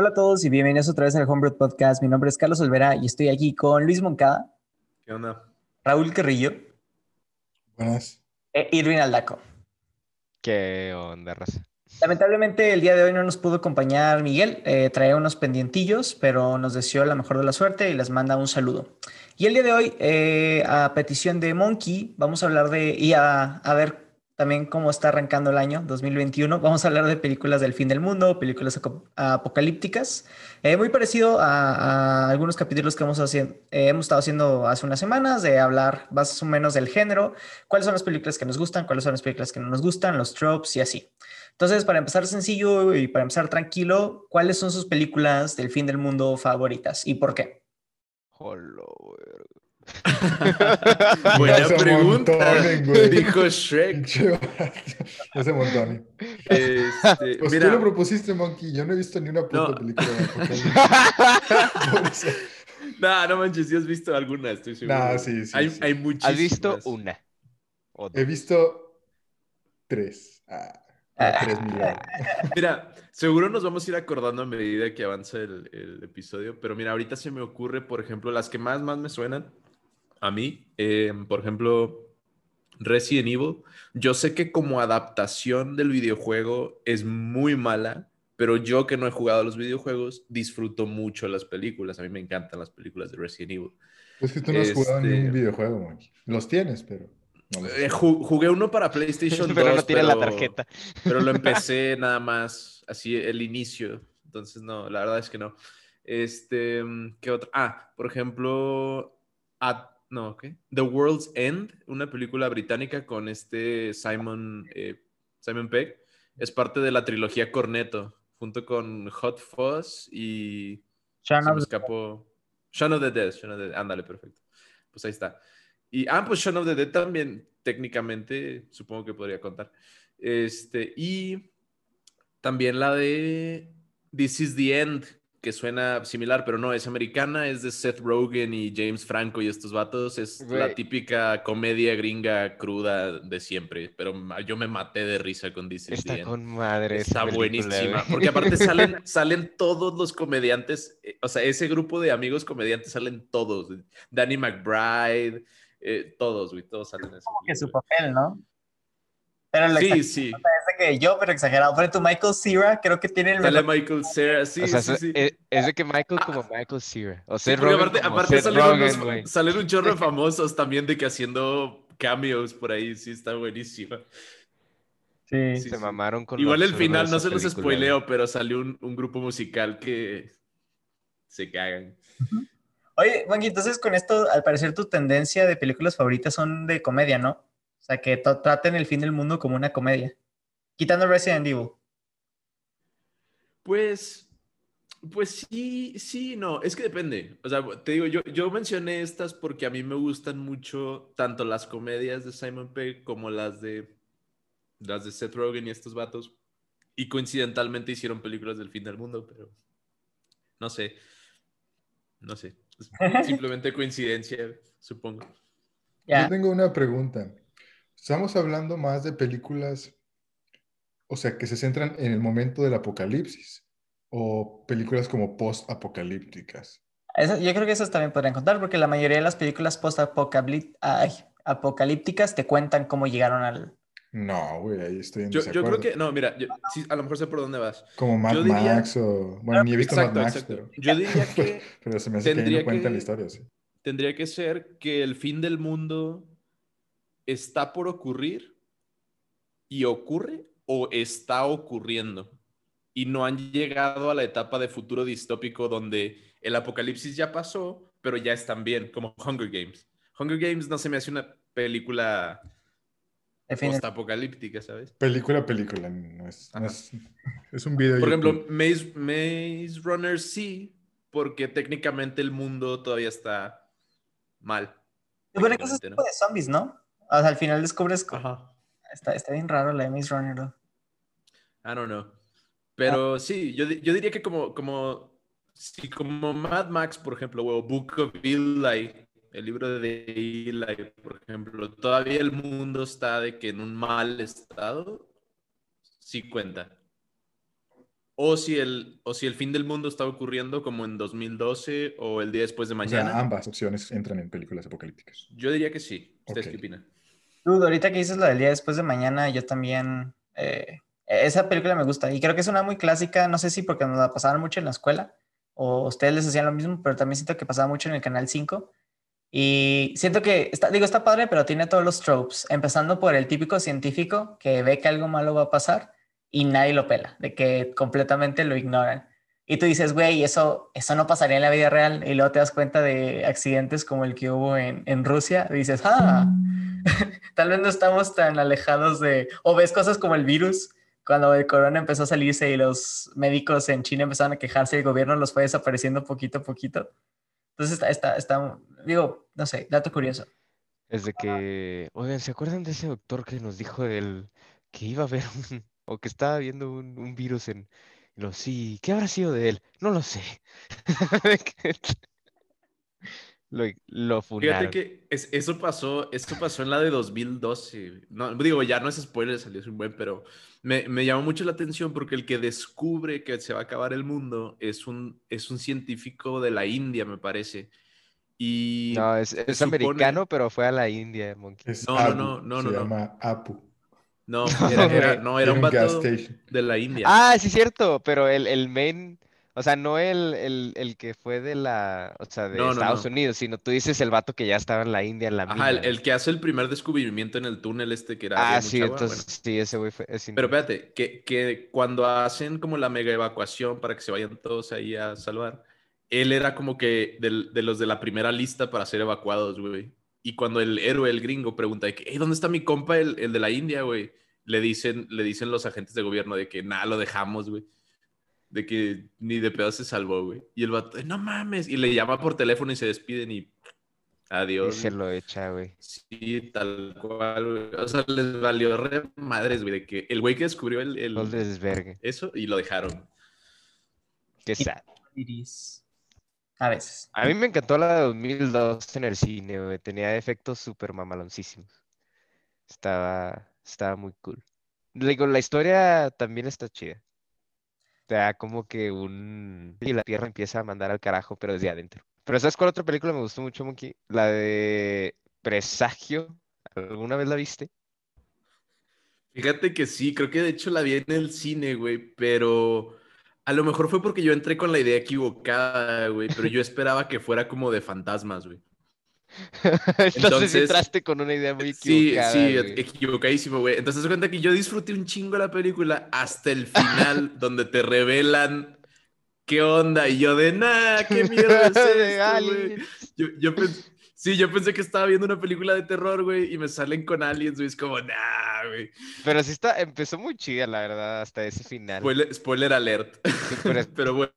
Hola a todos y bienvenidos otra vez al Homebrew Podcast. Mi nombre es Carlos Olvera y estoy aquí con Luis Moncada. ¿Qué onda? Raúl Carrillo. Buenas. E Irving Aldaco. ¿Qué onda, raza? Lamentablemente el día de hoy no nos pudo acompañar Miguel, eh, traía unos pendientillos, pero nos deseó la mejor de la suerte y les manda un saludo. Y el día de hoy, eh, a petición de Monkey, vamos a hablar de, y a, a ver también cómo está arrancando el año 2021. Vamos a hablar de películas del fin del mundo, películas apocalípticas, eh, muy parecido a, a, algunos capítulos que hemos, haciendo, eh, hemos estado haciendo hace unas semanas, de hablar más o menos del género, cuáles son las películas que nos gustan, cuáles son las películas que no nos gustan, los tropes y así. Entonces, para empezar sencillo y para empezar tranquilo, ¿cuáles son sus películas del fin del mundo favoritas y por qué? Hello, Buena pregunta. Montones, Dijo Shrek. Ese montón. Este, pues mira, tú lo propusiste, Monkey. Yo no he visto ni una puta No. película no, no manches, sí has visto alguna, estoy seguro. Nah, sí, sí, Hay, sí. hay muchísimas. ¿Has visto una? He visto tres. Ah, tres mil. Mira, seguro nos vamos a ir acordando a medida que avanza el, el episodio, pero mira, ahorita se me ocurre, por ejemplo, las que más, más me suenan a mí, eh, por ejemplo, Resident Evil. Yo sé que como adaptación del videojuego es muy mala, pero yo que no he jugado a los videojuegos, disfruto mucho las películas. A mí me encantan las películas de Resident Evil. Es que tú no has jugado Este- un videojuego, Monkey. Los tienes, pero. no los- Eh, ju- jugué uno para PlayStation 2, pero no tiene la tarjeta. pero lo empecé nada más, así el inicio. Entonces, no, la verdad es que no. Este, mm, ¿qué otra? Ah, por ejemplo, At- no, ¿qué? The World's End, una película británica con este Simon, eh, Simon Pegg. Es parte de la trilogía Cornetto, junto con Hot Fuzz y... Shaun se of escapó. Shaun of the Dead, Shaun of the Dead. Ándale, perfecto. Pues ahí está. Y, ah, pues Shaun of the Dead también, técnicamente, supongo que podría contar. Este, y también la de This is the End, que suena similar, pero no, es americana, es de Seth Rogen y James Franco y estos vatos. Es la típica comedia gringa cruda de siempre, pero yo me maté de risa con the Está con madre. Está buenísima, porque aparte salen, salen todos los comediantes, eh, o sea, ese grupo de amigos comediantes salen todos. Danny McBride, eh, todos, güey, todos salen en esa que su papel, ¿no? Pero Sí, sí, es que yo, pero exagerado. Por ejemplo, Michael Cera creo que tiene el sale mejor- Michael Cera, sí, o sea, sí, es, sí. es- es de que Michael como Michael Cera. O Sí, Rogen aparte, como aparte unos- un chorro de famosos también de que haciendo cameos por ahí, sí, está buenísima. Sí. Sí, Se sí. mamaron con Igual el final, no se los spoileo, pero salió un, un grupo musical que se cagan. Oye, Juanqui, entonces con esto, al parecer tu tendencia de películas favoritas son de comedia, ¿no? O sea, que traten el fin del mundo como una comedia. Quitando Resident Evil. Pues, pues sí, sí, no, es que depende. O sea, te digo, yo, yo mencioné estas porque a mí me gustan mucho tanto las comedias de Simon Pegg como las de las de Seth Rogen y estos vatos. Y coincidentalmente hicieron películas del fin del mundo, pero no sé. No sé. Es simplemente coincidencia, supongo. Yo tengo una pregunta. Estamos hablando más de películas, o sea, que se centran en el momento del apocalipsis, o películas como post-apocalípticas. Yo creo que esas también podrían contar, porque la mayoría de las películas post-apocalípticas te cuentan cómo llegaron al... No, güey, ahí estoy en Yo, yo creo que, no, mira, yo- sí, a lo mejor sé por dónde vas. Como Mad yo diría- Max o... Bueno, ni he visto Exacto, Mad Max, exacto. pero, Yo diría que pero se me hace que ahí no cuentan que- la historia, sí. tendría que ser que el fin del mundo está por ocurrir y ocurre o está ocurriendo. Y no han llegado a la etapa de futuro distópico donde el apocalipsis ya pasó, pero ya están bien, como Hunger Games. Hunger Games no se me hace una película postapocalíptica, ¿sabes? Película, película, no es, no es, es un video de Por ejemplo. Maze, Maze Runner sí, porque técnicamente el mundo todavía está mal. Supone que eso es ¿no? tipo de zombies, ¿no? O sea, al final descubres... Ajá. Está, está bien raro la de Maze Runner. ¿no? I don't know. Pero sí, yo, yo diría que como, como, si como Mad Max, por ejemplo, o Book of Eli, el libro de Eli, por ejemplo, todavía el mundo está de que en un mal estado, sí cuenta. o si, el, o si el fin del mundo está ocurriendo como en 2012 o el día después de O mañana. sea, ambas opciones entran en películas apocalípticas. Yo diría que sí. ¿Ustedes Ok. qué opinan? Dude, ahorita que dices lo del día después de mañana, yo también. eh, esa película me gusta y creo que es una muy clásica. No sé si porque nos la pasaban mucho en la escuela o ustedes les hacían lo mismo, pero también siento que pasaba mucho en el canal 5. Y siento que, está, digo, está padre, pero tiene todos los tropes, empezando por el típico científico que ve que algo malo va a pasar y nadie lo pela, de que completamente lo ignoran. Y tú dices, güey, eso, eso no pasaría en la vida real. Y luego te das cuenta de accidentes como el que hubo en, en Rusia. Y dices, ah, tal vez no estamos tan alejados de... O ves cosas como el virus, cuando el corona empezó a salirse y los médicos en China empezaron a quejarse el gobierno los fue desapareciendo poquito a poquito. Entonces está, está, está digo, no sé, dato curioso. Es de que, oigan, ¿se acuerdan de ese doctor que nos dijo del que iba a haber un, o que estaba viendo un, un virus en, y lo, sí, ¿qué habrá sido de él? No lo sé. Lo, lo Fíjate que es- eso pasó, eso pasó en la de 2012. No, digo, ya no es spoiler, salió un buen, pero me, me llamó mucho la atención porque el que descubre que se va a acabar el mundo es un, es un científico de la India, me parece. Y No, es, es supone- americano, pero fue a la India, Monkey. Es No, no, Apu, no, no, se no, no. llama Apu. No, No, era, era- no, era un vato de la India. Ah, sí, cierto, pero el, el main, o sea, no el, el, el que fue de la, o sea, de No, Estados no. Unidos, sino tú dices el vato que ya estaba en la India, en la Ajá, mina. el, que hace el primer descubrimiento en el túnel este que era Ah, sí, mucha agua, entonces bueno. sí, ese güey fue, es Pero espérate, que, que cuando hacen como la mega evacuación para que se vayan todos ahí a salvar, él era como que del- de, los de la primera lista para ser evacuados, güey. Y cuando el héroe, el gringo, pregunta de que, "Ey, ¿dónde está mi compa, el, el de la India, güey? Le dicen, le dicen los agentes de gobierno de que nada, lo dejamos, güey. De que ni de pedo se salvó, güey. Y el vato, no mames. Y le llama por teléfono y se despiden y Y adiós. se güey. lo echa, güey. Sí, tal cual, güey. O sea, les valió re madres, güey, de que el güey que descubrió el, el- desvergue. eso y lo dejaron. Qué Y- sad. Iris. A veces. A mí me encantó la de 2002 en el cine, güey. Tenía efectos súper mamaloncísimos. Estaba, estaba muy cool. Digo, la historia también está chida. Te da como que un... Y la Tierra empieza a mandar al carajo, pero desde adentro. Pero ¿sabes cuál otra película me gustó mucho, Monkey? La de Presagio. ¿Alguna vez la viste? Fíjate que sí, creo que de hecho la vi en el cine, güey, pero a lo mejor fue porque yo entré con la idea equivocada, güey, pero yo esperaba que fuera como de fantasmas, güey. Entonces Entonces- entraste con una idea muy Sí, equivocada, sí, güey. equivocadísimo, güey. Entonces, cuenta que yo disfruté un chingo la película hasta el final, donde te revelan qué onda. Y yo de, nah, qué mierda es De esto, güey. aliens. Yo, sí, yo pensé que estaba viendo una película de terror, güey, y me salen con aliens, güey. Es como, nah, güey. Pero sí está, empezó muy chida, la verdad, hasta ese final. Spoiler, spoiler alert. Pero Pero bueno,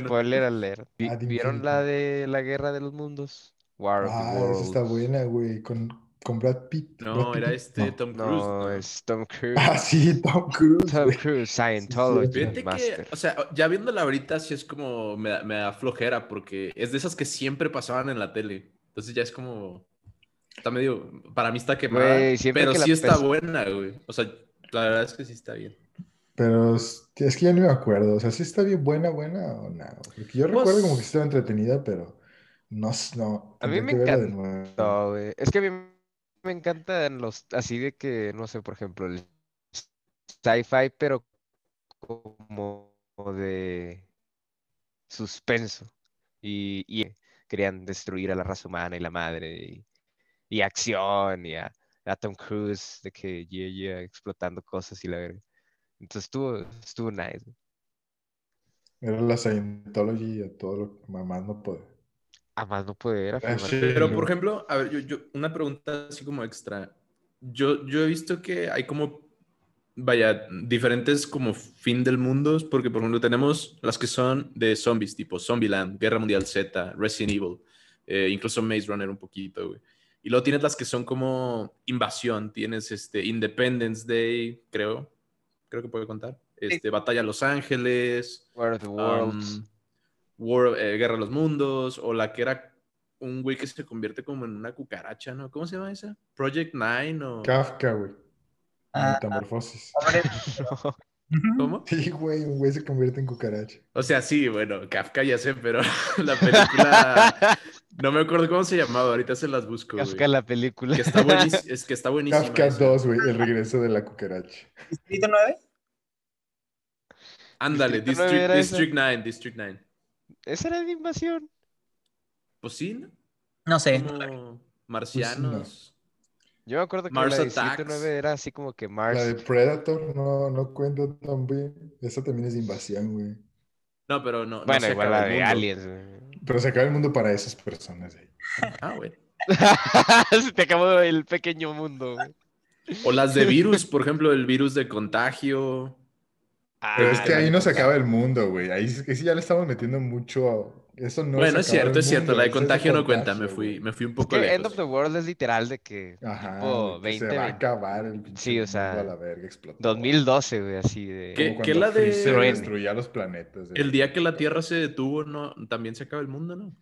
Spoiler alert. Ad ¿Vieron la de la Guerra de los Mundos? War of the Ah, esa está Worlds. buena, güey, con, con Brad Pitt. Brad no, Pitt, era este no. Tom Cruise. No, ¿no? es Tom Cruise. Ah, sí, Tom Cruise. Tom güey. Cruise, Scientology Fíjate que, Master. o sea, ya viéndola ahorita sí es como me, da- me da flojera porque es de esas que siempre pasaban en la tele. Entonces ya es como está medio para mí está quemada, Güey, pero que sí está buena, güey. O sea, la verdad es que sí está bien. Pero es que ya no me acuerdo. O sea, ¿sí está bien buena, buena o no? Porque yo Pues- recuerdo como que sí estaba entretenida, pero no, no. A mí me encanta. güey. Es que a mí me encantan los, así de que, no sé, por ejemplo, el sci-fi, pero como de suspenso. Y, y querían destruir a la raza humana y la madre, y, y acción, y a, a Tom Cruise, de que yeah, yeah, explotando cosas y la verga. Entonces estuvo, estuvo nice. Era la Scientology a todo lo que mamás no puede. A más no poder afirmar. sí. Pero por ejemplo, a ver, yo, yo- una pregunta así como extra. Yo, yo he visto que hay como, vaya, diferentes como fin del mundo, porque por ejemplo tenemos las que son de zombies, tipo Zombieland, Guerra Mundial Z, Resident Evil, eh, incluso Maze Runner un poquito, güey. Y luego tienes las que son como invasión, tienes este Independence Day, creo, creo que puede contar, este, Batalla Los Ángeles, War of the Worlds. um, War- eh, Guerra de los Mundos, o la que era un güey que se convierte como en una cucaracha, ¿no? ¿Cómo se llama esa? Project Nine o... Kafka, güey. Ah, Metamorfosis. ¿Cómo? Sí, güey, un güey se convierte en cucaracha. O sea, sí, bueno, Kafka ya sé, pero la película. No me acuerdo cómo se llamaba, ahorita se las busco. güey. Kafka la película. Que está buenísimo. Es que está buenísimo. Kafka 2, güey, el regreso de la cucaracha. ¿Distrito 9? Ándale. District 9, District 9. Esa era de invasión. Pues sí, ¿no? No sé. Como marcianos. Yo me acuerdo que Mars la de Distrito Attacks. 9 era así como que Mars. La de Predator no, no cuenta tan bien. Esa también es de invasión, güey. No, pero no. no Bueno, se igual acaba la de. Aliens, güey. Pero se acaba el mundo para esas personas. güey. Ah, güey. Se te acabó el pequeño mundo, güey. O las de virus, por ejemplo, el virus de contagio. Pero Ah, es que ahí la no se acaba el mundo, güey. Ahí sí que sí ya le estamos metiendo mucho a... Eso no bueno, es es cierto, es cierto. mundo, La de es contagio no cuenta. Me fui, me fui un Es poco que End lejos. of the World es literal de que Ajá, tipo güey, que se 20, va a 20. acabar el pinche Sí, o mundo sea, a la verga, explotó. 2012, güey, así de... ¿Qué? La de- Truene. destruía los planetas. güey. El día que la Tierra se detuvo, no, también se acaba el mundo, ¿no?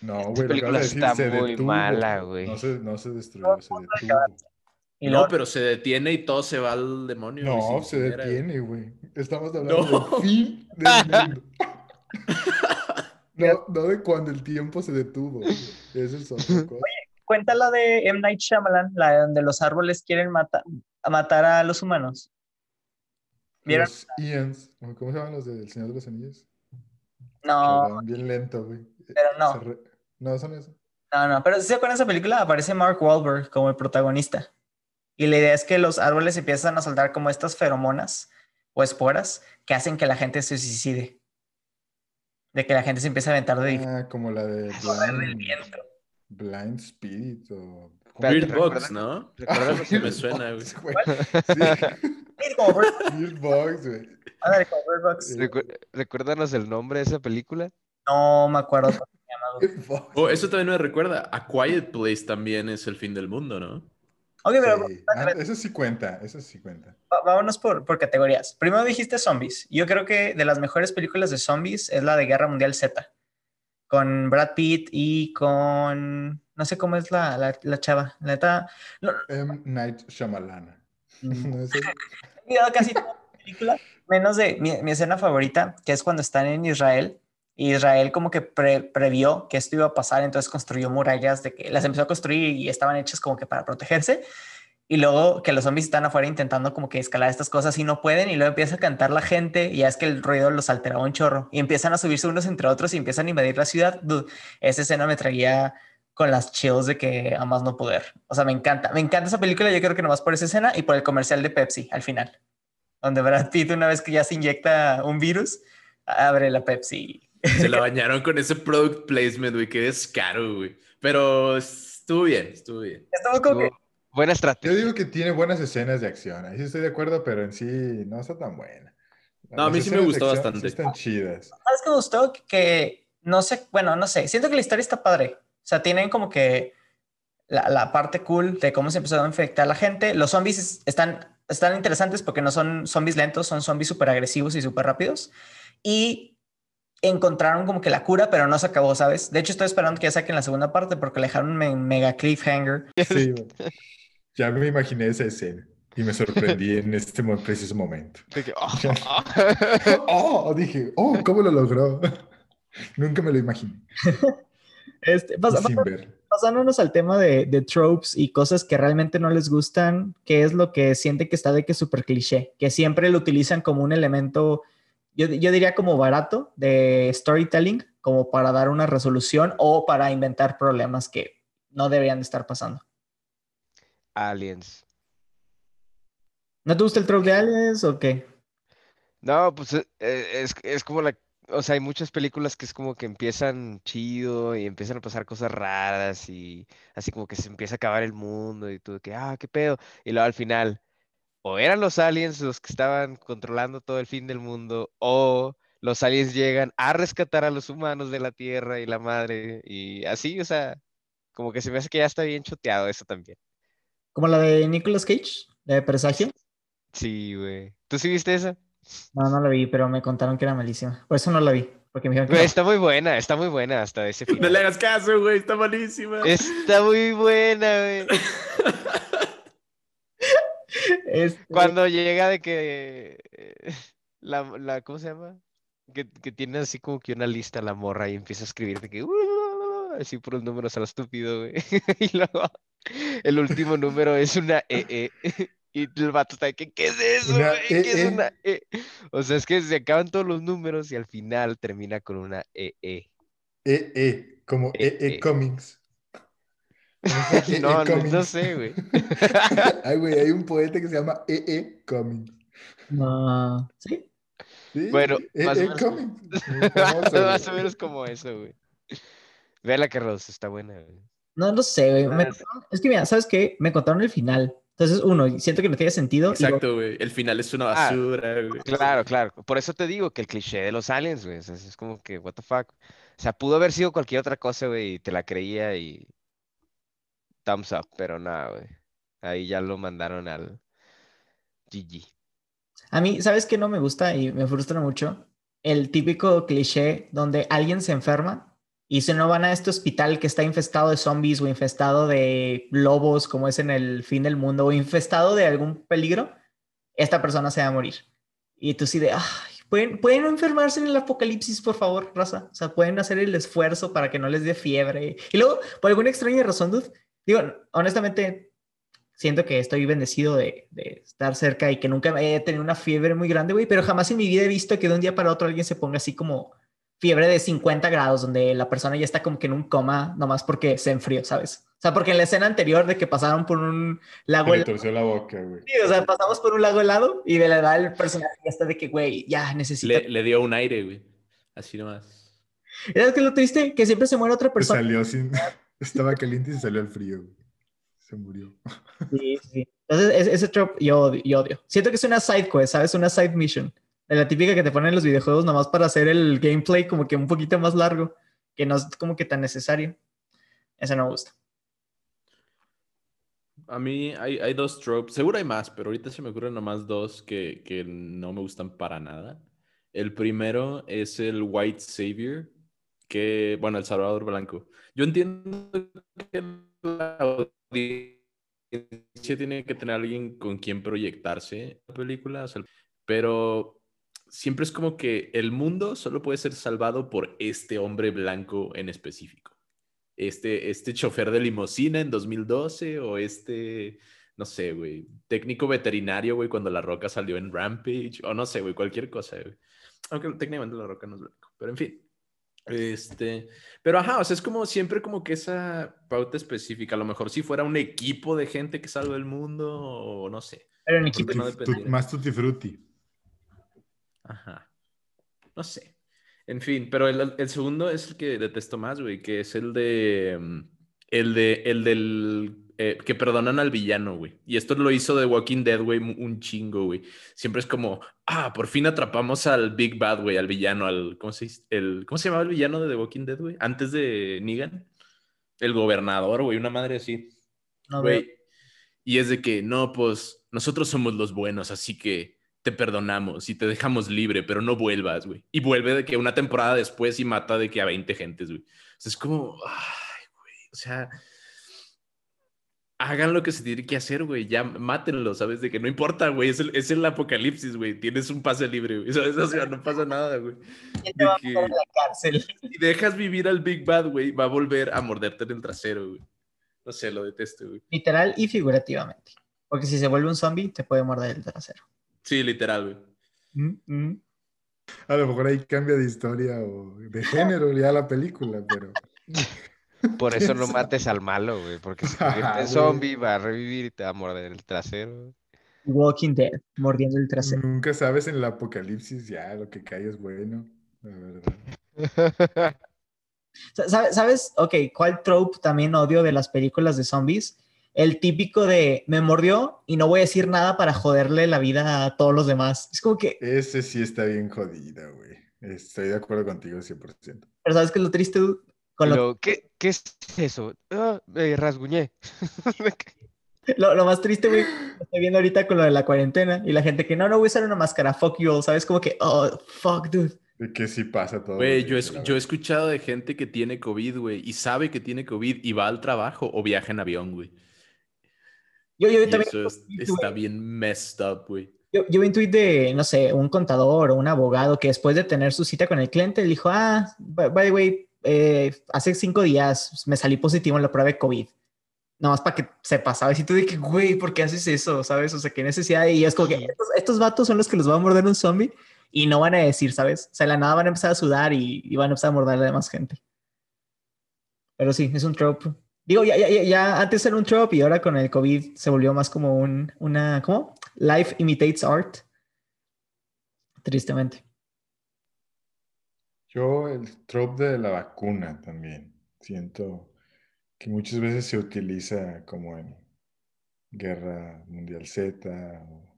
No, Esta güey, lo película acabas de decir, está se muy detuvo. mala, güey. No se, no se destruyó, se detuvo. Y no, luego- pero se detiene y todo se va al demonio. No, se se detiene, güey. Estamos hablando No. del fin del mundo. No, no de cuando el tiempo se detuvo. Eso es otra cosa. Cuenta la de M. Night Shyamalan, la de donde los árboles quieren matar, a matar a los humanos. ¿Vieron? Los Ians, ¿o ¿cómo se llaman los del Señor de los Anillos? No, bien lento, güey. pero no. Se re- No, son eso. No, no, pero si se acuerdan de esa película, aparece Mark Wahlberg como el protagonista. Y la idea es que los árboles empiezan a soltar como estas feromonas o esporas que hacen que la gente se suicide. De que la gente se empieza a aventar de Ah, como la de del Blind, viento. Blind Spirit o... Bird Box. ¿no? ¿Recuerdas los- me suena, güey. Bird Box, güey. ¿Recuérdanos el nombre de esa película? No me acuerdo cómo se llama. güey. Bird Box. Oh, eso también me recuerda. A Quiet Place también es el fin del mundo, ¿no? Ok, pero Sí. Ah, eso sí cuenta, eso sí cuenta. Vámonos por, por categorías. Primero dijiste zombies. Yo creo que de las mejores películas de zombies es la de Guerra Mundial Z. Con Brad Pitt y con... No sé cómo es la, la, la chava. La neta... No, M. Night Shyamalana. mm, ¿No eso? he casi toda la película. Menos de mi, mi escena favorita, que es cuando están en Israel. Israel como que pre- previó que esto iba a pasar, entonces construyó murallas de que las empezó a construir y estaban hechas como que para protegerse. Y luego que los zombies están afuera intentando como que escalar estas cosas y no pueden. Y luego empieza a cantar la gente y ya es que el ruido los alteraba un chorro. Y empiezan a subirse unos entre otros y empiezan a invadir la ciudad. Dude, esa escena me traía con las chills de que a más no poder. O sea, me encanta. Me encanta esa película. Yo creo que nomás por esa escena y por el comercial de Pepsi al final. Donde Brad Pitt, una vez que ya se inyecta un virus, abre la Pepsi. Se la bañaron con ese product placement, güey. Qué descaro, güey. Pero estuvo bien, estuvo bien. Estuvo como que... Buena Yo estrategia. digo que tiene buenas escenas de acción. Ahí sí estoy de acuerdo, pero en sí no está tan buena. No, a Las mí sí me gustó acción bastante. Sí están chidas. ¿Sabes qué me gustó? Que no sé, bueno, no sé, siento que la historia está padre. O sea, tienen como que la, la parte cool de cómo se empezó a infectar la gente. Los zombies es- están, están interesantes porque no son zombies lentos, son zombies súper agresivos y súper rápidos. Y encontraron como que la cura, pero no se acabó, ¿sabes? De hecho, estoy esperando que ya saquen la segunda parte porque le dejaron un me- mega cliffhanger. Sí, ya me imaginé esa escena y me sorprendí en este preciso momento. De que, oh, Oh, dije, oh, ¿cómo lo logró? Nunca me lo imaginé. Este, pasa- ver. pasándonos al tema de, de tropes y cosas que realmente no les gustan, ¿qué es lo que siente que está de que súper cliché? Que siempre lo utilizan como un elemento, yo, yo diría como barato de storytelling, como para dar una resolución o para inventar problemas que no deberían de estar pasando. Aliens. ¿No te gusta el trope de aliens o qué? No, pues eh, es, es como la, o sea, hay muchas películas que es como que empiezan chido y empiezan a pasar cosas raras y así como que se empieza a acabar el mundo y tú de que, ah, qué pedo. Y luego al final, o eran los aliens los que estaban controlando todo el fin del mundo, o los aliens llegan a rescatar a los humanos de la Tierra y la madre y así, o sea, como que se me hace que ya está bien choteado eso también. Como la de Nicolas Cage, de Presagio. Sí, güey. ¿Tú sí viste esa? No, no la vi, pero me contaron que era malísima. Por eso no la vi, porque me dijeron que Güey, no. está muy buena, está muy buena hasta ese No final. le hagas caso, güey. Está malísima. Está muy buena, güey. Este, Cuando llega de que eh, la, la ¿cómo se llama? Que, que tiene así como que una lista la morra y empieza a escribir de que "Uh", así por los números a lo estúpido, güey. Y luego el último número es una EE. Y el vato está de que, ¿qué es eso, güey? ¿Qué es EE? una E? O sea, es que se acaban todos los números y al final termina con una E, EE. EE, E, como E, EE E. ¿Conoces EE No, no, no sé, güey. Ay, güey, hay un poeta que se llama EE Comics. no. ¿Sí? ¿Sí? Bueno, EE más o menos famoso, Más o güey. menos como eso, güey. Vela Carlos, está buena, güey. No lo sé, güey. Me es que mira, ¿sabes qué? Me contaron el final. Entonces, uno, siento que no tiene sentido. Exacto, güey. El final es una Ah, basura, güey. Claro, claro. Por eso te digo que el cliché de los aliens, güey, o sea, es como que, what the fuck. O sea, pudo haber sido cualquier otra cosa, güey, y te la creía y thumbs up, pero nada, güey. Ahí ya lo mandaron al GG. A mí, ¿sabes qué no me gusta y me frustra mucho? El típico cliché donde alguien se enferma y si no van a este hospital que está infestado de zombies o infestado de lobos, como es en el fin del mundo, o infestado de algún peligro, esta persona se va a morir. Y tú sí de, ay, ¿pueden, pueden enfermarse en el apocalipsis, por favor, raza. O sea, pueden hacer el esfuerzo para que no les dé fiebre. Y luego, por alguna extraña razón, dude, digo, honestamente, siento que estoy bendecido de, de estar cerca y que nunca he tenido una fiebre muy grande, güey, pero jamás en mi vida he visto que de un día para otro alguien se ponga así como fiebre de 50 grados, donde la persona ya está como que en un coma, nomás porque se enfrió, ¿sabes? O sea, porque en la escena anterior de que pasaron por un lago Me helado, torció la boca, güey. sí, o sea, pasamos por un lago helado y de la edad el personaje ya está de que, güey, ya necesita. Le, le dio un aire, güey. Así nomás. ¿Sabes qué es lo triste? Que siempre se muere otra persona. salió sin... Estaba caliente y se salió al frío. Se murió. Sí, sí. Entonces, ese, ese trope yo, odio- yo odio. Siento que es una side quest, ¿sabes? Una side mission. La típica que te ponen en los videojuegos nomás para hacer el gameplay como que un poquito más largo, que no es como que tan necesario. Eso no me gusta. A mí hay, hay dos tropes, seguro hay más, pero ahorita se me ocurren nomás dos que, que no me gustan para nada. El primero es el White Savior, que, bueno, el Salvador Blanco. Yo entiendo que la audiencia tiene que tener alguien con quien proyectarse la película, pero siempre es como que el mundo solo puede ser salvado por este hombre blanco en específico este, este chofer de limusina en 2012 o este, no sé, güey, técnico veterinario, güey, cuando La Roca salió en Rampage o no sé, güey, cualquier cosa. Aunque técnicamente La Roca no es blanco, pero en fin. Este, pero ajá, o sea, es como siempre como que esa pauta específica, a lo mejor si fuera un equipo de gente que salva el mundo o no sé. Pero en equipo. No tu- más tutti frutti. Ajá. No sé. En fin, pero el, el segundo es el que detesto más, güey, que es el de. mm, El de. El del. Eh, que perdonan al villano, güey. Y esto lo hizo The Walking Dead, güey, un chingo, güey. Siempre es como, ah, por fin atrapamos al Big Bad, güey, al villano, al. ¿Cómo se? El, ¿Cómo se llamaba el villano de The Walking Dead, güey? Antes de Negan. El gobernador, güey, una madre así. No. Güey. Y es de que, no, pues nosotros somos los buenos, así que te perdonamos y te dejamos libre, pero no vuelvas, güey. Y vuelve de que una temporada después y mata de que a 20 gentes, güey. O sea, es como, ay, güey, o sea, hagan lo que se tiene que hacer, güey, ya mátenlo, ¿sabes? De que no importa, güey, es el, es el apocalipsis, güey, tienes un pase libre, güey, ¿sabes? O sea, no pasa nada, güey. ¿Quién te va a de que- meter en la cárcel? Si dejas vivir al Big Bad, güey, va a volver a morderte en el trasero, güey. No sé, lo detesto, güey. Literal y figurativamente. Porque si se vuelve un zombie, te puede morder el trasero. Sí, literal, güey. Mm, mm. A lo mejor ahí cambia de historia o de género ya la película, pero... Por eso no mates al malo, güey, porque se Ajá, convierte en zombie, va a revivir y te va a morder el trasero. Walking Dead, mordiendo el trasero. Nunca sabes en el apocalipsis ya lo que cae es bueno, la verdad. Sa- ¿Sabes? ¿Sabes? Ok, ¿cuál trope también odio de las películas de zombies? El típico de me mordió y no voy a decir nada para joderle la vida a todos los demás. Es como que, Ese sí está bien jodido, güey. Estoy de acuerdo contigo 100%. pero ¿sabes qué es lo triste? dude? Con lo, ¿qué, ¿Qué es eso? Ah, me rasguñé. lo, lo más triste, güey, estoy viendo ahorita con lo de la cuarentena y la gente que no, no voy a usar una máscara, fuck you all, ¿sabes? Como que, oh, fuck, dude. De que sí pasa todo. Güey, yo, es- yo he escuchado de gente que tiene COVID, güey, y sabe que tiene COVID y va al trabajo o viaja en avión, güey. Yo, yo Y también. eso es- está bien messed up, güey. Yo, yo vi un tuit de, no sé, un contador o un abogado que después de tener su cita con el cliente, le dijo, ah, by by the way, eh, hace cinco días me salí positivo en la prueba de COVID. Nada más para que sepas, ¿sabes? Y tú que, güey, ¿por qué haces eso? ¿Sabes? O sea, qué necesidad. Y es como que estos, estos vatos son los que los va a morder un zombie y no van a decir, ¿sabes? O sea, de la nada van a empezar a sudar y, y van a empezar a morder a la demás gente. Pero sí, es un trope. Digo, ya, ya, ya, ya antes era un trope y ahora con el COVID se volvió más como un, una, ¿cómo? Life imitates art. Tristemente. Yo el trope de la vacuna también. Siento que muchas veces se utiliza como en Guerra Mundial Z o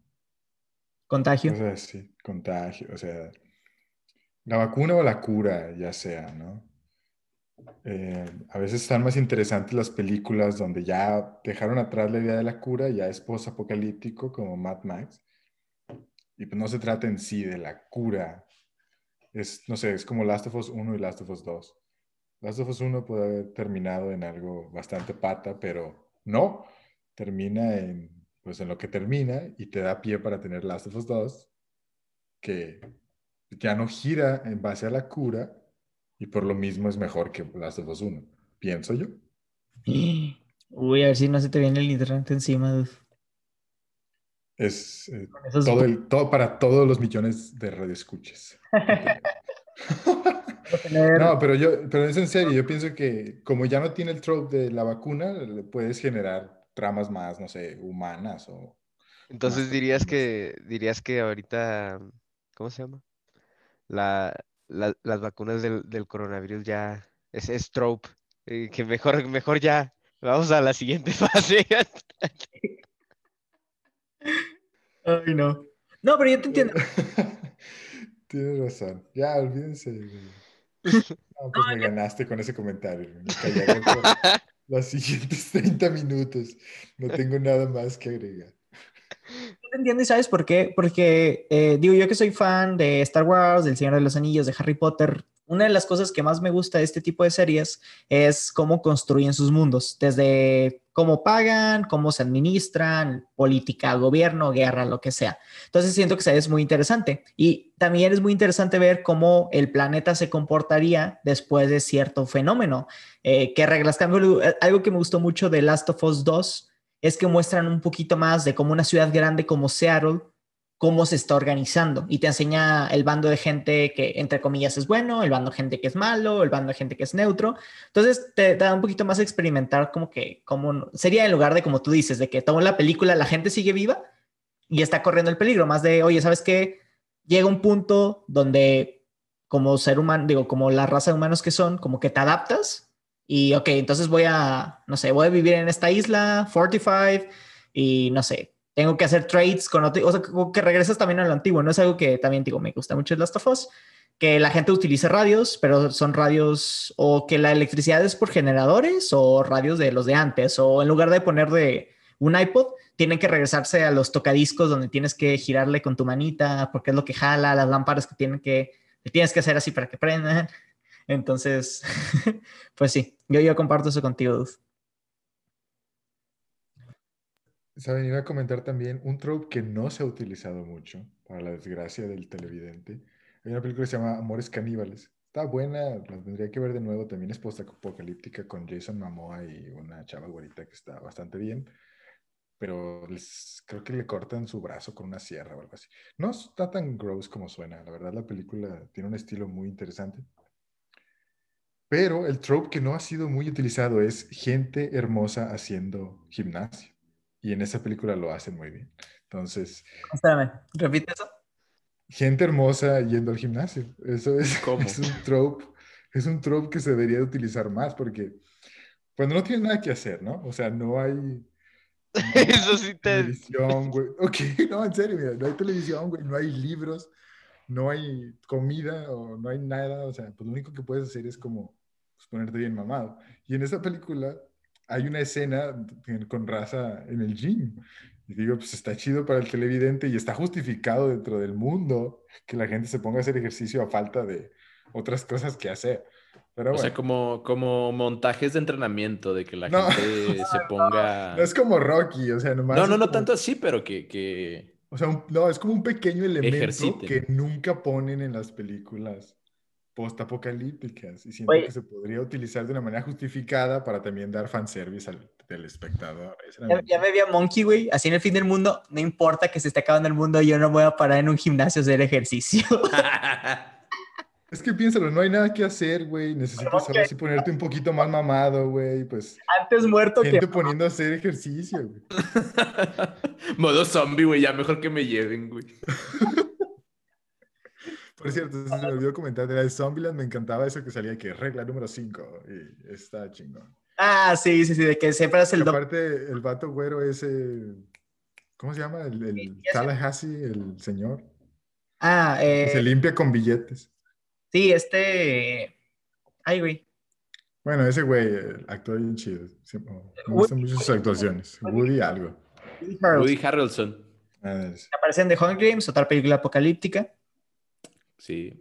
Contagio. cosas así, contagio, o sea, la vacuna o la cura, ya sea, ¿no? Eh, a veces están más interesantes las películas donde ya dejaron atrás la idea de la cura, ya es post-apocalíptico como Mad Max, y pues no se trata en sí de la cura, es, no sé, es como Last of Us 1 y Last of Us 2. Last of Us 1 puede haber terminado en algo bastante pata, pero no, termina en, pues en lo que termina y te da pie para tener Last of Us 2, que ya no gira en base a la cura y por lo mismo es mejor que Last of Us 1, pienso yo. Uy, a ver si no se te viene el internet encima. dude. Es eh, esos- todo, el, todo para todos los millones de radioescuchas. tener- No, pero yo, pero es en serio, yo pienso que como ya no tiene el trope de la vacuna, le puedes generar tramas más, no sé, humanas o... Entonces más dirías que, dirías que ahorita, ¿cómo se llama? La, la- las vacunas del, del coronavirus ya es, es trope. eh, que mejor, mejor ya. Vamos a la siguiente fase. Ay, no. No, pero yo te entiendo. Tienes razón. Ya, olvídense. No, pues me ganaste con ese comentario. Me callaré por los siguientes 30 minutos. No tengo nada más que agregar. Yo te entiendo y sabes por qué. Porque eh, digo yo que soy fan de Star Wars, del Señor de los Anillos, de Harry Potter. Una de las cosas que más me gusta de este tipo de series es cómo construyen sus mundos, desde cómo pagan, cómo se administran, política, gobierno, guerra, lo que sea. Entonces siento que es muy interesante. Y también es muy interesante ver cómo el planeta se comportaría después de cierto fenómeno. Eh, ¿Qué reglas cambian? Algo que me gustó mucho de Last of Us 2 es que muestran un poquito más de cómo una ciudad grande como Seattle, cómo se está organizando y te enseña el bando de gente que entre comillas es bueno, el bando de gente que es malo, el bando de gente que es neutro. Entonces te, da un poquito más a experimentar como que como sería en lugar de como tú dices, de que tomo la película, la gente sigue viva y está corriendo el peligro, más de, oye, ¿sabes qué? Llega un punto donde como ser humano, digo, como la raza de humanos que son, como que te adaptas y, ok, entonces voy a, no sé, voy a vivir en esta isla, Fortified, y no sé, tengo que hacer trades con otro, o sea, que regresas también a lo antiguo, no es algo que también digo, me gusta mucho el Last of que la gente utilice radios, pero son radios o que la electricidad es por generadores o radios de los de antes, o en lugar de poner de un iPod, tienen que regresarse a los tocadiscos donde tienes que girarle con tu manita, porque es lo que jala, las lámparas que tienen que, tienes que hacer así para que prendan. Entonces, pues sí, yo, yo comparto eso contigo, Dude. Saben, iba a comentar también un trope que no se ha utilizado mucho, para la desgracia del televidente. Hay una película que se llama Amores Caníbales. Está buena, la tendría que ver de nuevo. También es post-apocalíptica con Jason Momoa y una chava güerita que está bastante bien. Pero les, creo que le cortan su brazo con una sierra o algo así. No está tan gross como suena. La verdad, la película tiene un estilo muy interesante. Pero el trope que no ha sido muy utilizado es gente hermosa haciendo gimnasio. Y en esa película lo hacen muy bien. Entonces, Espérame, repite eso. gente hermosa yendo al gimnasio. Eso es, ¿Cómo? es un trope. Es un trope que se debería de utilizar más porque cuando no tienen nada que hacer, ¿no? O sea, no hay no Eso sí te... televisión, güey. Ok, no, en serio, mira, no hay televisión, güey, no hay libros, no hay comida o no hay nada. O sea, pues lo único que puedes hacer es como pues, ponerte bien mamado. Y en esa película hay una escena con raza en el gym. Y digo, pues está chido para el televidente y está justificado dentro del mundo que la gente se ponga a hacer ejercicio a falta de otras cosas que hacer. Pero O sea, bueno, como, como montajes de entrenamiento, de que la No. gente se ponga... no es como Rocky, o sea, nomás. No, no, no como- tanto así, pero que, que... O sea, un- no, es como un pequeño elemento Ejerciten. que nunca ponen en las películas post-apocalípticas. Y siento Oye. que se podría utilizar de una manera justificada para también dar fanservice al telespectador. Esa era Ya, me vi a Monkey, güey, así en el fin del mundo. No importa que se esté acabando el mundo, yo no voy a parar en un gimnasio a hacer ejercicio. Es que piénsalo, no hay nada que hacer, güey. Necesitas solo así ponerte un poquito más mamado, güey. Pues Antes muerto que. gente poniendo a hacer ejercicio, güey. Modo zombie, güey, ya mejor que me lleven, güey. Por cierto, se me olvidó comentar, de la de Zombieland me encantaba eso que salía que regla número 5 y está chingón. Ah, sí, sí, sí, de que siempre es el aparte, el vato güero ese, ¿cómo se llama? El, el. Tallahassee, el señor, Ah, que se eh, limpia con billetes. sí, este. Ay, güey. Bueno, ese güey eh, actúa bien chido. Sí, me gustan mucho sus actuaciones. Woody algo. Woody Harrelson. Woody Harrelson. Ah, es- Aparece en The Hunger Games, otra película apocalíptica. Sí.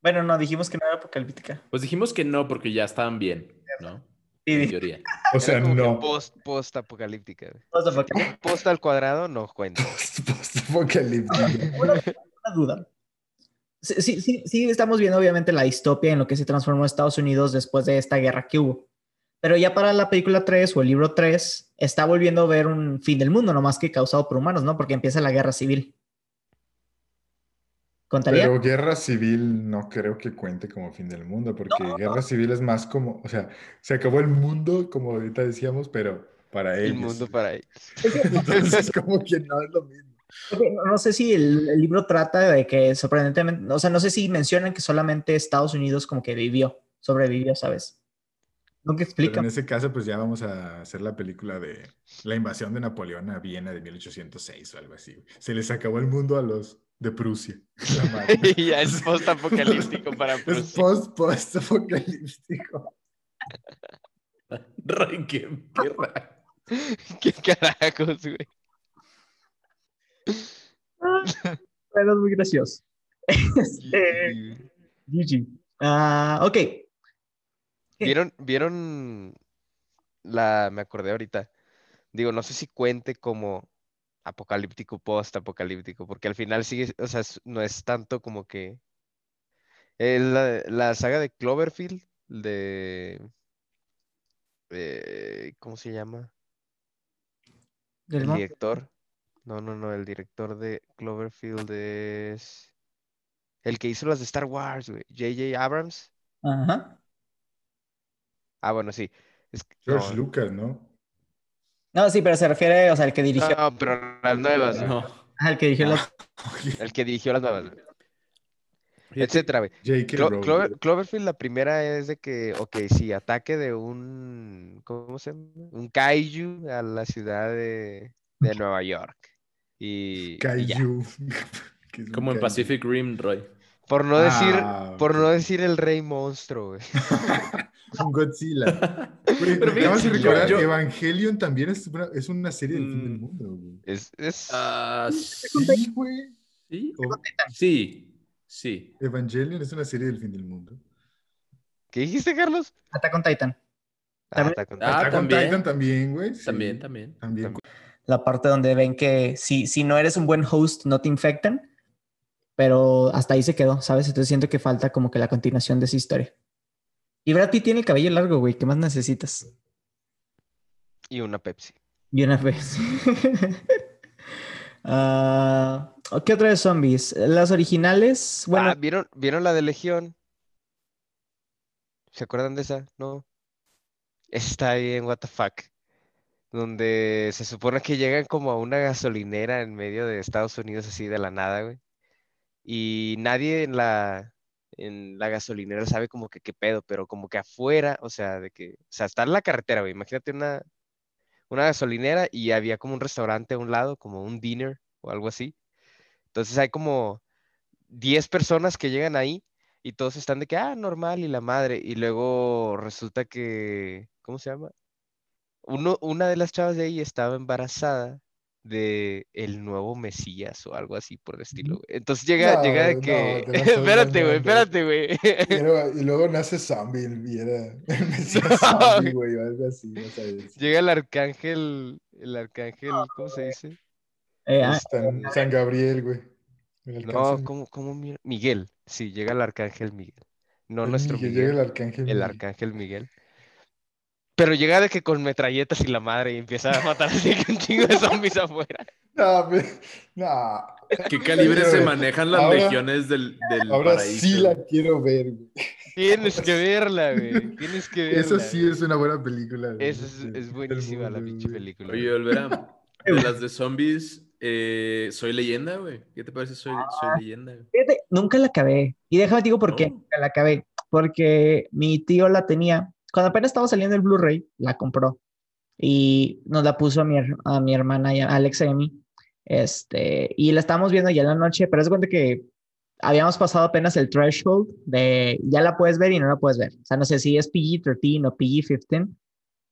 Bueno, no, dijimos que no era apocalíptica. Pues dijimos que no, porque ya estaban bien, ¿no? Sí, En teoría. O sea, no. Post, post apocalíptica. güey. post-apocalíptica. Post al cuadrado no cuenta. Post-apocalíptico. una, una duda. Sí, sí, sí, sí, estamos viendo obviamente la distopia en lo que se transformó Estados Unidos después de esta guerra que hubo. Pero ya para la película 3 o el libro 3 está volviendo a ver un fin del mundo, no más que causado por humanos, ¿no? Porque empieza la guerra civil. ¿Contaría? Pero guerra civil no creo que cuente como fin del mundo, porque guerra civil es más como, o sea, se acabó el mundo, como ahorita decíamos, pero para El ellos. mundo para ellos. Entonces, como que no es lo mismo. No, sé si el, el libro trata de que sorprendentemente, o sea, no sé si mencionan que solamente Estados Unidos como que vivió, sobrevivió, ¿sabes? Nunca Pero explica. en ese caso, pues ya vamos a hacer la película de la invasión de Napoleón a Viena de 1806 o algo así. Se les acabó el mundo a los de Prusia. Ya es post apocalíptico para Es Prusia. post, post apocalíptico. Ray, qué, qué raro. ¿Qué carajos, güey? Pero es muy gracioso. Este, GG. Ah, ok. ¿Vieron, vieron la, me acordé ahorita, digo, no sé si cuente como apocalíptico, post-apocalíptico, porque al final sigue, o sea, no es tanto como que eh, la, la saga de Cloverfield, de, eh, ¿cómo se llama? Del El director. No, no, no, el director de Cloverfield es el que hizo las de Star Wars, güey, J.J. Abrams. Ajá. Ah, bueno, sí. Es George no, Lucas, ¿no? No, sí, pero se refiere, o sea, el que dirigió, no, pero las nuevas. No. el que dirigió las- El que dirigió las nuevas, etcétera, güey. J.K. Clo- Rowling. Clover- Cloverfield, la primera es de que, ok, sí, ataque de un, ¿cómo se llama? Un kaiju a la ciudad de, de Nueva York. Y, y ya. Kaiju. ¿Qué es un Como en kaiju? Pacific Rim, Roy. Por no decir, Ah, por no decir el rey monstruo, güey. Un Godzilla. Pero acabas de recordar, yo- Evangelion también es una, es una serie del fin del Mm. mundo, güey. Es, es, Ah, Sí, güey. sí. O- Sí, sí. Evangelion es una serie del fin del mundo. ¿qué dijiste, Carlos? Attack on Titan. Ah, Attack on Ah, Titan. Attack on también. Titan también, güey. sí, También, también. También. La parte donde ven que si, si no eres un buen host, no te infectan. Pero hasta ahí se quedó, ¿sabes? Entonces siento que falta como que la continuación de esa historia. Y Brad Pitt tiene el cabello largo, güey. ¿Qué más necesitas? Y una Pepsi. Y una vez. Ah, ¿Qué otra de zombies? Las originales, bueno, Ah, ¿vieron, ¿vieron la de Legión? ¿Se acuerdan de esa? No. Está what the fuck. Donde se supone que llegan como a una gasolinera en medio de Estados Unidos así de la nada, güey. Y nadie en la, en la gasolinera sabe como que qué pedo, pero como que afuera, o sea, de que, o sea, está en la carretera, güey. Imagínate una, una gasolinera y había como un restaurante a un lado, como un dinner o algo así. Entonces hay como 10 personas que llegan ahí y todos están de que, ah, normal y la madre. Y luego resulta que, ¿cómo se llama? Uno, una de las chavas de ahí estaba embarazada de el nuevo Mesías o algo así por el estilo, güey. Entonces llega, llega de que. no, espérate, güey, espérate, güey. Y luego, y luego nace zombie y era el Mesías No, zombie, güey, o algo así. decir. Llega el arcángel, el arcángel, ¿cómo se dice? Eh, ah, San, San Gabriel, güey. El No, ¿cómo, cómo mi- Miguel, sí, llega el arcángel Miguel. No el nuestro Miguel, Miguel, Llega el arcángel. el Miguel. arcángel Miguel. Pero llega de que con metralletas y la madre y empieza a matar así que un chingo de zombies afuera. No, pe- no. ¿Qué calibre se manejan las ahora- legiones del, del Ahora paraíso? sí la quiero ver, güey. Tienes que verla, güey. Tienes que verla. Eso sí es una buena película. güey. Esa es, es buenísima la pinche güey. película. Oye, Olvera, de las de zombies, eh, soy leyenda, güey. ¿Qué te parece? Soy, soy leyenda. güey? fíjate, nunca la acabé. Y déjame te digo por qué No. nunca la acabé. Porque mi tío la tenía. Cuando apenas estaba saliendo el Blu-ray, la compró. Y nos la puso a mi, a mi hermana, y a Alexa y a mí. Este, y la estábamos viendo ya en la noche, pero es cuenta que habíamos pasado apenas el threshold de ya la puedes ver y no la puedes ver. O sea, no sé si es PG-13 o PG-15.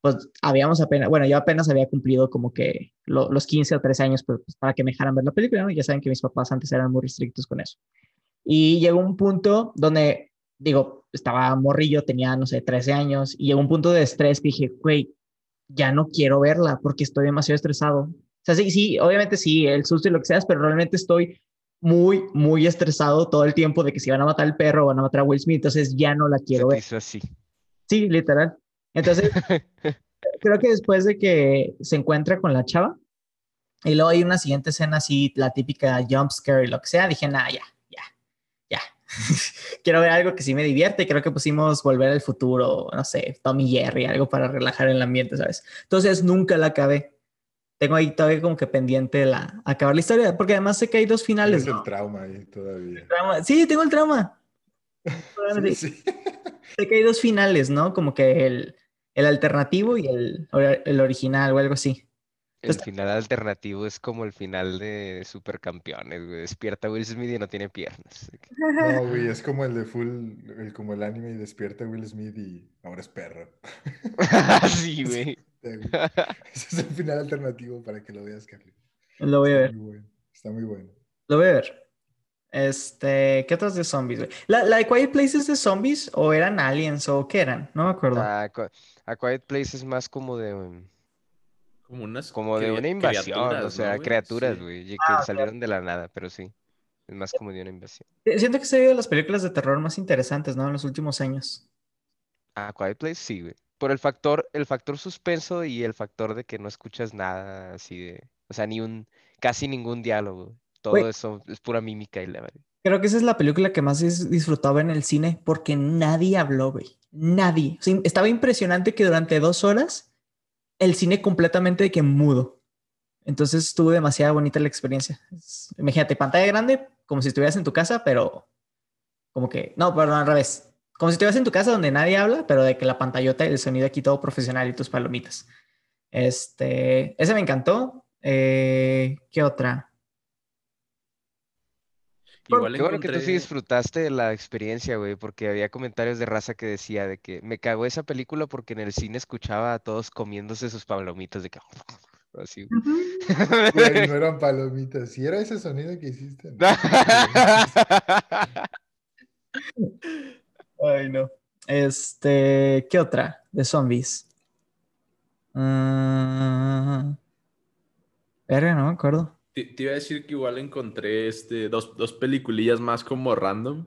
Pues habíamos apenas, bueno, yo apenas había cumplido como que lo- los 15 o 13 años pues, para que me dejaran ver la película. Ya saben que mis papás antes eran muy restrictos con eso. Y llegó un punto donde, digo, estaba morrillo, tenía, no sé, 13 años, y llegó un punto de estrés que dije, güey, ya no quiero verla porque estoy demasiado estresado. O sea, sí, sí, obviamente sí, el susto y lo que sea, pero realmente estoy muy, muy estresado todo el tiempo de que si van a matar al perro van a matar a Will Smith, entonces ya no la quiero ver. hizo así. Sí, literal. Entonces, creo que después de que se encuentra con la chava, y luego hay una siguiente escena así, la típica jump scare y lo que sea, dije, nah, ya, ya, ya. Quiero ver algo que sí me divierte. Creo que pusimos Volver al Futuro, no sé, Tommy Jerry, algo para relajar el ambiente, ¿sabes? Entonces nunca la acabé. Tengo ahí todavía como que pendiente la, acabar la historia, porque además sé que hay dos finales. ¿no? el trauma ahí todavía. Trauma- Sí, tengo el trauma. Sí, sí. Sé que hay dos finales, ¿no? Como que el, el alternativo y el, el original o algo así. El Está- final alternativo es como el final de Supercampeones, güey. Despierta Will Smith y no tiene piernas. No, güey, es como el de full, el, como el anime y despierta Will Smith y ahora es perro. sí, güey. Ese es el final alternativo para que lo veas, Carly. Lo voy a Está ver. muy bueno. Está muy bueno. Lo voy a ver. Este, ¿qué otras de zombies, güey? ¿La, la de Quiet Place es de zombies o eran aliens o qué eran? No me acuerdo. A, Qui- A Quiet Place es más como de, um, Como unas como de una invasión, o sea, ¿no, criaturas, Sí. güey, y que Ah, salieron de la nada, pero sí. Es más como de una invasión. Eh, Siento que es de las películas de terror más interesantes, ¿no? En los últimos años. A Quiet Place sí, güey. Por el factor, el factor suspenso y el factor de que no escuchas nada así de, o sea, ni un, casi ningún diálogo. Todo Güey. eso es pura mímica y la verdad. Creo que esa es la película que más dis- disfrutaba en el cine porque nadie habló, güey. Nadie. O sea, estaba impresionante que durante dos horas el cine completamente de que mudo. Entonces estuvo demasiado bonita la experiencia. Imagínate, pantalla grande, como si estuvieras en tu casa, pero como que, no, perdón, al revés. Como si estuvieras en tu casa donde nadie habla, pero de que la pantallota y el sonido aquí todo profesional y tus palomitas. Este, ese me encantó. Eh, ¿qué otra? Igual Qué bueno que tú sí encontré- disfrutaste de la experiencia, güey, porque había comentarios de raza que decía de que me cagó esa película porque en el cine escuchaba a todos comiéndose sus palomitas de que así. güey. Güey, no eran palomitas. Si era ese sonido que hiciste. no. Ay, no. Este, ¿qué otra de zombies? Verga, no me acuerdo. Te, te iba a decir que igual encontré este, dos, dos peliculillas más como random,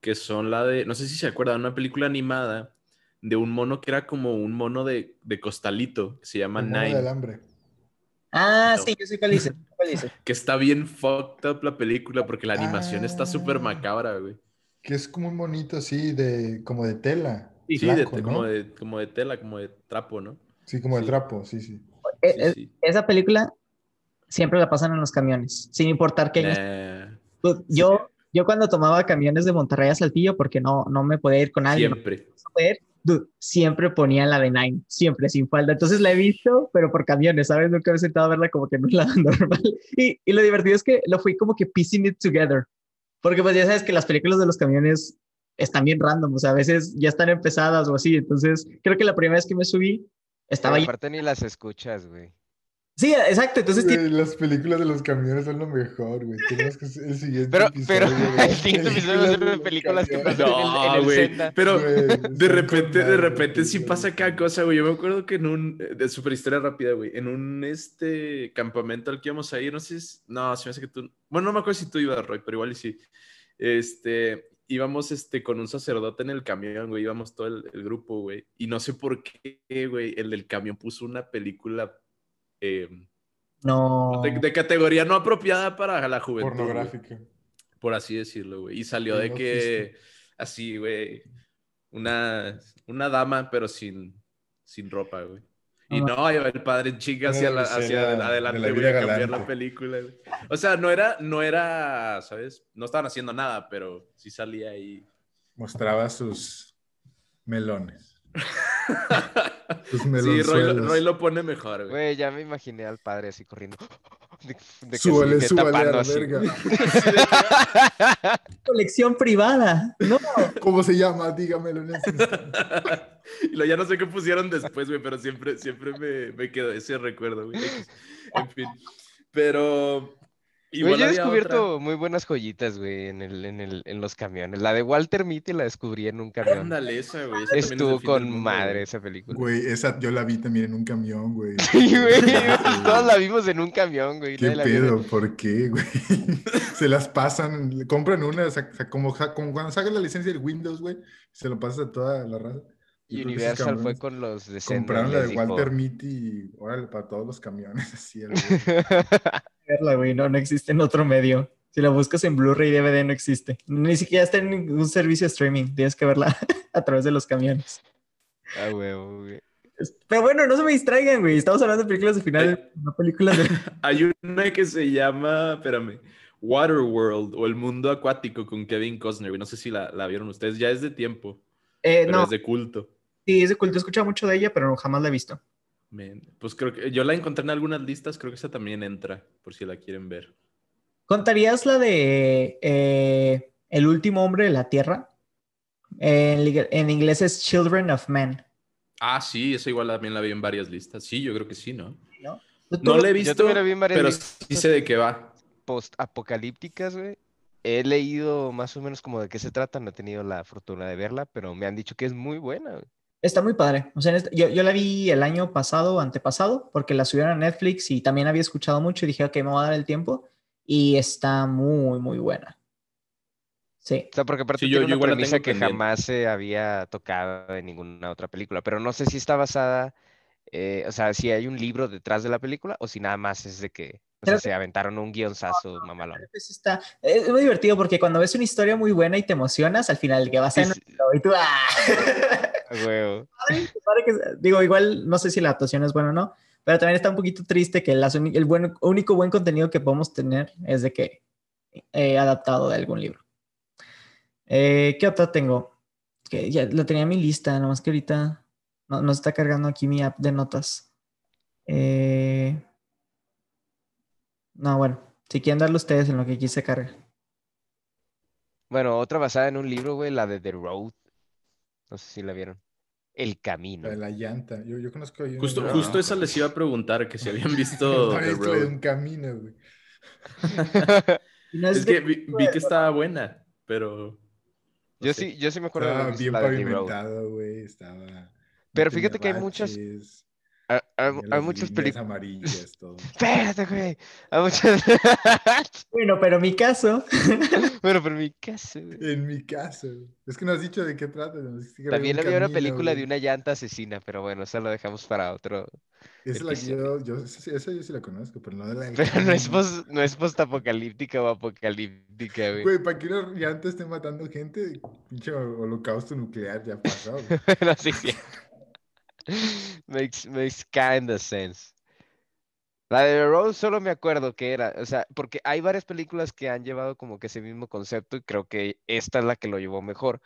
que son la de, no sé si se acuerdan, una película animada de un mono que era como un mono de, de costalito, que se llama El mono de. Ah, No. sí, yo sé cuál dice. cuál dice. que está bien fucked up la película porque la animación está súper Ah. macabra, güey. Que es como un monito así de, como de tela. Sí, de, blanco, te- ¿no? como, de, como de tela, como de trapo, ¿no? Sí, como de sí. trapo, sí, sí. Eh, Sí, eh, sí. Esa película siempre la pasan en los camiones, sin importar qué. años- Nah, Pues, Yo, yo cuando tomaba camiones de Monterrey a Saltillo, porque no, no me podía ir con nadie, no siempre. dude, siempre ponían la de Nine, siempre sin falda. Entonces la he visto, pero por camiones, ¿sabes? Nunca me he sentado a verla como que en un lado normal. Y, y lo divertido es que lo fui como que piecing it together. Porque pues ya sabes que las películas de los camiones están bien random, o sea, a veces ya están empezadas o así. Entonces creo que la primera vez que me subí estaba Pero ahí. aparte ni las escuchas, güey. Sí, exacto. Entonces Güey, tiene- las películas de los camiones son lo mejor, güey. Tenemos que el siguiente Pero, episodio. pero el siguiente episodio va a ser de películas que pasan en el, en No, el güey. Senda. Pero Güey, de repente, de repente sí pasa cada cosa, güey. Yo me acuerdo que en un, de super historia rápida, güey, en un este campamento al que íbamos a ir, no sé si, no, se me hace que tú, bueno, no me acuerdo si tú ibas, Roy, pero igual y sí. Este, íbamos este, con un sacerdote en el camión, güey, íbamos todo el, el grupo, güey. Y no sé por qué, güey, el del camión puso una película eh, No. de, de categoría no apropiada para la juventud. por así decirlo, güey. Y salió de no que, así, güey, una, una dama, pero sin, sin ropa, güey. Y no, iba el padre en chinga Una hacia, la- hacia de la adelante, vida güey, a cambiar galante. la película, güey. O sea, no era, no era, ¿sabes? No estaban haciendo nada, pero sí salía ahí. Mostraba sus melones. Sus sí, Roy, lo- melonzuelos. Roy lo pone mejor, güey. Güey, ya me imaginé al padre así corriendo. De, de que Súbale, así, que súbale a tapando la así. verga. Colección privada. No. ¿Cómo se llama? Dígamelo en instante. Y lo, ya no sé qué pusieron después, güey, pero siempre, siempre me, me quedó ese recuerdo, güey. En fin. Pero. Güey, yo he descubierto otra. muy buenas joyitas, güey, en, el, en, el, en los camiones. La de Walter Mitty la descubrí en un camión. Ándale, esa, güey. esa también es Estuvo con mundo, madre güey. esa película. Güey, esa yo la vi también en un camión, güey. Sí, güey. Todos la vimos en un camión, güey. ¿Qué la pedo? ¿Por qué, güey? Se las pasan, compran una, como, como cuando sacas la licencia del Windows, güey, se lo pasas a toda la raza. Y Yo Universal fue con los de Compraron la de dijo- Walter Mitty y órale, para todos los camiones, así. verla, güey. No, no existe en otro medio. Si la buscas en Blu-ray y DVD, no existe. Ni siquiera está en ningún servicio de streaming. Tienes que verla a través de los camiones. Ah, huevo, güey. Pero bueno, no se me distraigan, güey. Estamos hablando de películas de finales, no películas de. Hay una que se llama, espérame, Waterworld o El Mundo Acuático con Kevin Costner. güey. No sé si la, la vieron ustedes. Ya es de tiempo, Eh, pero no, es de culto. Sí, es de culto. He escuchado mucho de ella, pero jamás la he visto. Man, Pues creo que yo la encontré en algunas listas. Creo que esa también entra, por si la quieren ver. ¿Contarías la de eh, El último hombre de la Tierra? En, inglés es Children of Men. Ah, sí, esa igual también la vi en varias listas. Sí, yo creo que sí, ¿no? ¿no? ¿Tú- No tú- la he visto, vi en pero listas. sí sé de qué va. post-apocalípticas, güey. He leído más o menos como de qué se trata, no he tenido la fortuna de verla, pero me han dicho que es muy buena, güey. Está muy padre. O sea, este- yo, yo la vi el año pasado antepasado porque la subieron a Netflix y también había escuchado mucho y dije, ok, me voy a dar el tiempo. Y está muy, muy buena. Sí. O sea, porque aparte Sí, yo- tiene yo una igual la premisa que pendiente. jamás se había tocado en ninguna otra película, pero no sé si está basada, eh, o sea, si hay un libro detrás de la película o si nada más es de que, o sea, se aventaron un guionzazo mamalón. Pues está, es muy divertido porque cuando ves una historia muy buena y te emocionas, al final que vas a Sí, sí, y tú, ¡ah! a Padre que- digo, igual no sé si la actuación es buena o no, pero también está un poquito triste que las el buen, único buen contenido que podemos tener es de que he adaptado de algún libro. Eh, ¿Qué otra tengo? Que ya la tenía en mi lista, nomás que ahorita no, no está cargando aquí mi app de notas. Eh, no, bueno, si quieren darle ustedes en lo que aquí se carga. Bueno, otra basada en un libro, güey, la de The Road. No sé si la vieron. El Camino. La de la llanta. Yo, yo conozco una Justo, de- justo esa les iba a preguntar, que si habían visto No, The de Road. un camino, güey. Y no es Es de- que vi, vi que estaba buena, pero... no Yo sé. sí, yo sí me acuerdo de Estaba bien de pavimentado, güey. Estaba. Pero fíjate que hay muchas- hay las muchas películas. amarillas, todo. Espérate, güey. Hay muchas. Bueno, pero mi caso, bueno, pero mi caso, güey. En mi caso. Es que no has dicho de qué trata. que era de También había una camino, película de güey. una llanta asesina, pero bueno, eso lo dejamos para otro. Esa, la que yo, yo, esa esa yo sí la conozco, pero no de la Pero no es post, no es postapocalíptica o apocalíptica, güey. Güey, para que una llanta esté matando gente, pinche holocausto nuclear ya pasó. güey. Bueno, sí, sí. makes, makes kinda sense. La de Road solo me acuerdo que era, o sea, porque hay varias películas que han llevado como que ese mismo concepto y creo que esta es la que lo llevó mejor,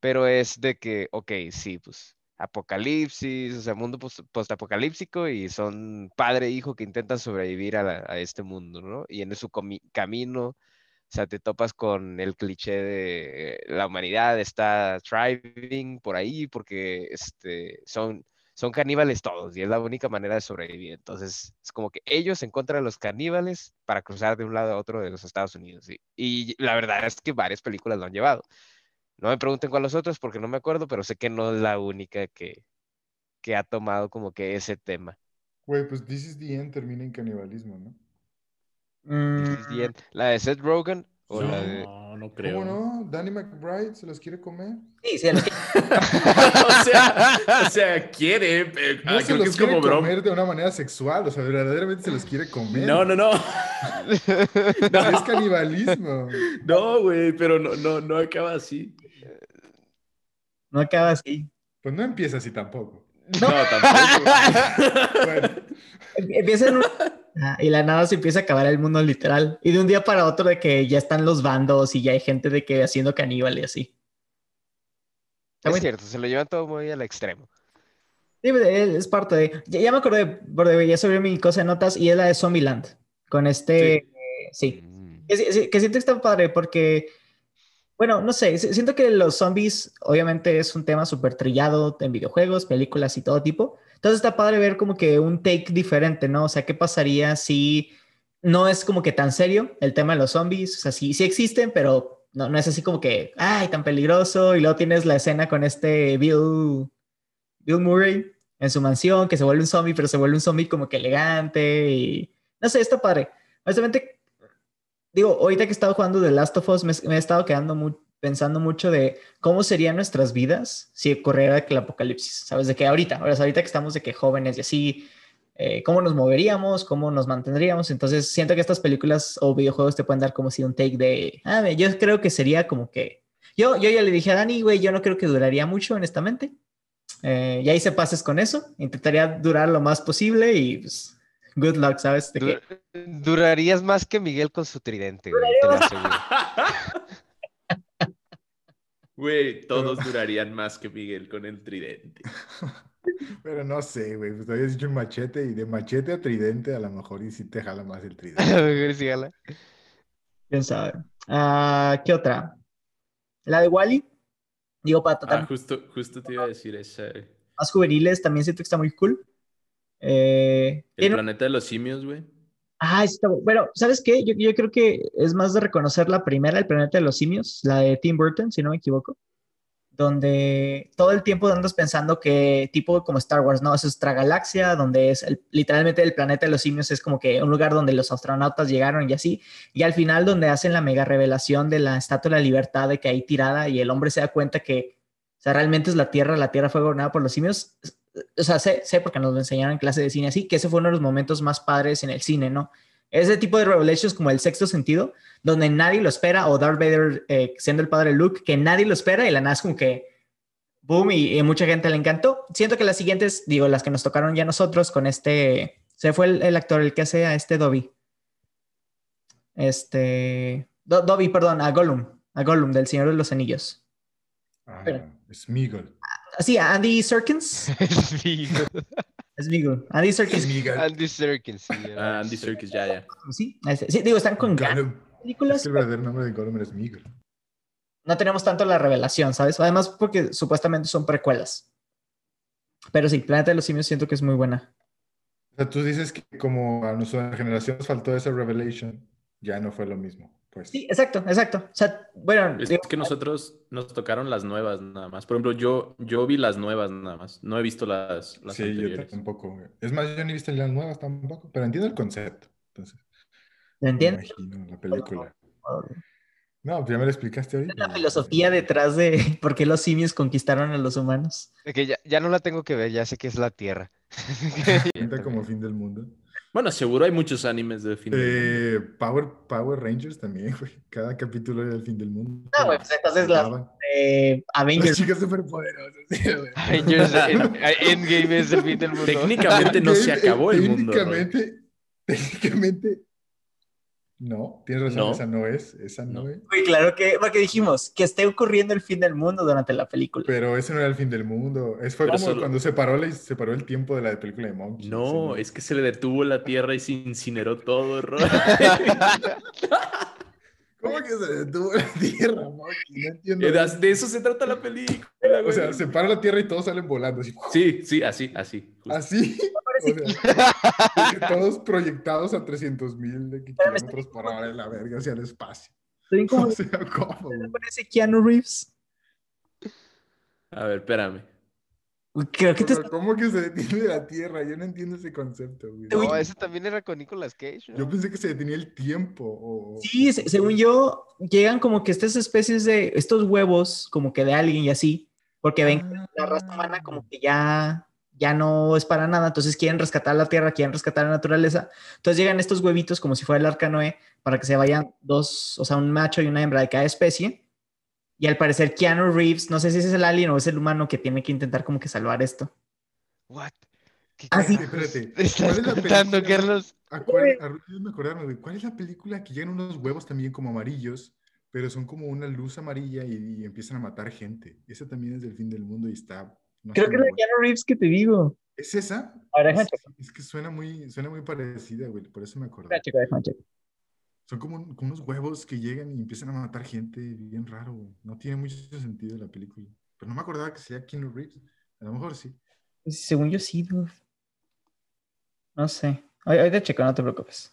pero es de que, ok, sí, pues apocalipsis, o sea, mundo post- postapocalíptico y son padre e hijo que intentan sobrevivir a, la- a este mundo, ¿no? Y en su camino, o sea, te topas con el cliché de eh, la humanidad está thriving por ahí porque este, son son caníbales todos y es la única manera de sobrevivir. Entonces, es como que ellos en contra de los caníbales para cruzar de un lado a otro de los Estados Unidos. Y, y la verdad es que varias películas lo han llevado. No me pregunten cuáles los otros porque no me acuerdo, pero sé que no es la única que, que ha tomado como que ese tema. Güey, pues This is the End termina en canibalismo, ¿no? This is the end. La de Seth Rogen o la de... No, no creo. ¿Cómo no? Danny McBride se los quiere comer. Sí, sí, a los que- o, sea, o sea, quiere. eh, No ah, se creo que los es quiere como broma. comer de una manera sexual, o sea, verdaderamente se los quiere comer. No, no, no. Es canibalismo. No, güey, pero no, no, no acaba así. no acaba así. Pues no empieza así tampoco. No, tampoco. Bueno, Em- Empieza en un- Ah, y la nada se empieza a acabar el mundo literal. Y de un día para otro de que ya están los bandos y ya hay gente de que haciendo caníbal y así. Está Es muy- cierto, se lo llevan todo muy al extremo. Sí, pues, es parte de. Ya, ya me acordé, porque ya sobre mi cosa de notas y es la de Zombieland. Con este. eh, Sí. Mm. Que, siento que está padre porque. Bueno, no sé. si- Siento que los zombies, obviamente, es un tema súper trillado en videojuegos, películas y todo tipo. Entonces está padre ver como que un take diferente, ¿no? O sea, ¿qué pasaría si no es como que tan serio el tema de los zombies? O sea, sí, sí existen, pero no, no es así como que, ay, tan peligroso. Y luego tienes la escena con este Bill, Bill Murray en su mansión, que se vuelve un zombie, pero se vuelve un zombie como que elegante y no sé, está padre. Honestamente, digo, ahorita que he estado jugando The Last of Us, me, me he estado quedando mu- pensando mucho de cómo serían nuestras vidas si ocurriera el apocalipsis, ¿sabes? De que ahorita, ahora, ahorita que estamos de que jóvenes y así, eh, cómo nos moveríamos, cómo nos mantendríamos. Entonces, siento que estas películas o videojuegos te pueden dar como si un take de, ah, yo creo que sería como que, yo, yo ya le dije a Dani, güey, yo no creo que duraría mucho, honestamente. Eh, ya hice pases con eso, intentaría durar lo más posible y pues, good luck, ¿sabes? De que- Du- Durarías más que Miguel con su tridente, güey, te lo aseguro. Güey, todos durarían más que Miguel con el tridente. pero no sé, güey. Pues habías dicho un machete y de machete a tridente a lo mejor y sí te jala más el A tridente. lo mejor sí, jala. ¿Quién sabe? Ah, ¿Qué otra? La de Wally. Digo, para tratar Ah, justo, justo te iba a decir esa. eh. más juveniles, también siento que está muy cool. Eh, El tiene- planeta de los simios, güey. Ah, está bu- Bueno, ¿sabes qué? Yo, creo que es más de reconocer la primera, El planeta de los simios, la de Tim Burton, si no me equivoco, donde todo el tiempo andas pensando que tipo como Star Wars, ¿no? Es otra galaxia, donde es literalmente el planeta de los simios es como que un lugar donde los astronautas llegaron y así, y al final donde hacen la mega revelación de la Estatua de la Libertad de que ahí tirada y el hombre se da cuenta que, o realmente es la Tierra, la Tierra fue gobernada por los simios. O sea, sé, sé porque nos lo enseñaron en clase de cine así, que ese fue uno de los momentos más padres en el cine, ¿no? Ese tipo de revelations como el sexto sentido, donde nadie lo espera, o Darth Vader eh, siendo el padre de Luke, que nadie lo espera y la nada como que boom y, y mucha gente le encantó. Siento que las siguientes, digo, las que nos tocaron ya nosotros con este, se fue el, el actor, el que hace a este Dobby. Este, Do- Dobby, perdón, a Gollum, a Gollum del Señor de los Anillos. Ah, Pero- A Andy Serkins. Sí, Es Miguel. Andy Serkis. Smeagol. Andy Serkins, sí. Ah, Andy Serkis, ya, ya. Sí, sí, digo, están con ganas Gollum. Es películas. que el verdadero nombre de Gollum era Smeagol. No tenemos tanto la revelación, ¿sabes? Además, porque supuestamente son precuelas. Pero sí, Planeta de los Simios siento que es muy buena. O sea, tú dices que como a nuestra generación nos faltó esa revelation, ya no fue lo mismo. Pues Sí, exacto, exacto. O sea, bueno, Es digo, que nosotros nos tocaron las nuevas nada más. Por ejemplo, yo, yo vi las nuevas nada más. No he visto las, las sí, yo anteriores. tampoco. güey. Es más, yo ni he visto las nuevas tampoco, pero entiendo el concepto. Entonces, ¿lo me entiendes? imagino la película. No, ya me lo explicaste ahorita. La filosofía detrás de por qué los simios conquistaron a los humanos. Que ya, ya no la tengo que ver, ya sé que es la Tierra. Cuenta como fin del mundo. Bueno, seguro hay muchos animes de fin de Eh, Power, Power Rangers también, güey. Cada capítulo era el fin del mundo. Ah, güey, pues entonces las-. Eh, Las Avengers. chicas superpoderosas. sí. Avengers en- Endgame es el fin del mundo. Técnicamente no se acabó el mundo. Técnicamente, técnicamente, no, tienes razón, No. esa no es, esa no, No. es. Güey, claro que, porque dijimos que esté ocurriendo el fin del mundo durante la película. Pero ese no era el fin del mundo. Es fue Pero como solo- cuando se paró, la- se paró el tiempo de la película de Monkey. No, es que se le detuvo la tierra y se incineró todo. ¿Cómo que se detuvo la tierra, Monkey? No entiendo. De de eso se trata la película. O sea, se para la Tierra y todos salen volando. Así. Sí, sí, así, así. justo. Así. O sea, todos proyectados a 300 mil kilómetros por hora en la verga hacia el espacio. Estoy O sea, ¿cómo? ¿Te güey? parece Keanu Reeves? A ver, espérame. Creo que te ¿Cómo que se detiene la Tierra? Yo no entiendo ese concepto, güey. No, ese también era con Nicolas Cage, ¿no? Yo pensé que se detenía el tiempo. O... Sí, se- según yo, llegan como que estas especies de estos huevos, como que de alguien y así, porque ven que la raza humana como que ya, ya no es para nada, entonces quieren rescatar la tierra, quieren rescatar la naturaleza, entonces llegan estos huevitos como si fuera el arca Noé para que se vayan dos, o sea, un macho y una hembra de cada especie. Y al parecer Keanu Reeves, no sé si ese es el alien o es el humano que tiene que intentar como que salvar esto. What? ¿Qué Ah, sí. carajos Espérate, estás ¿cuál es la contando, película? Carlos? Ayúdame a acordarme. ¿Cuál es la película que llegan unos huevos también como amarillos, pero son como una luz amarilla y, y empiezan a matar gente? Esa también es del fin del mundo y está. no Creo que es la. Keanu Reeves que te digo. ¿Es esa? Es, que suena muy, suena muy parecida, güey. Por eso me acordé. déjame. Son como, un- como unos huevos que llegan y empiezan a matar gente. Bien raro, güey. No tiene mucho sentido la película. Pero no me acordaba que sea Keanu Reeves. A lo mejor sí. Pues, Según yo sí, dude. No sé. Ahor- Ahorita checo, no te preocupes.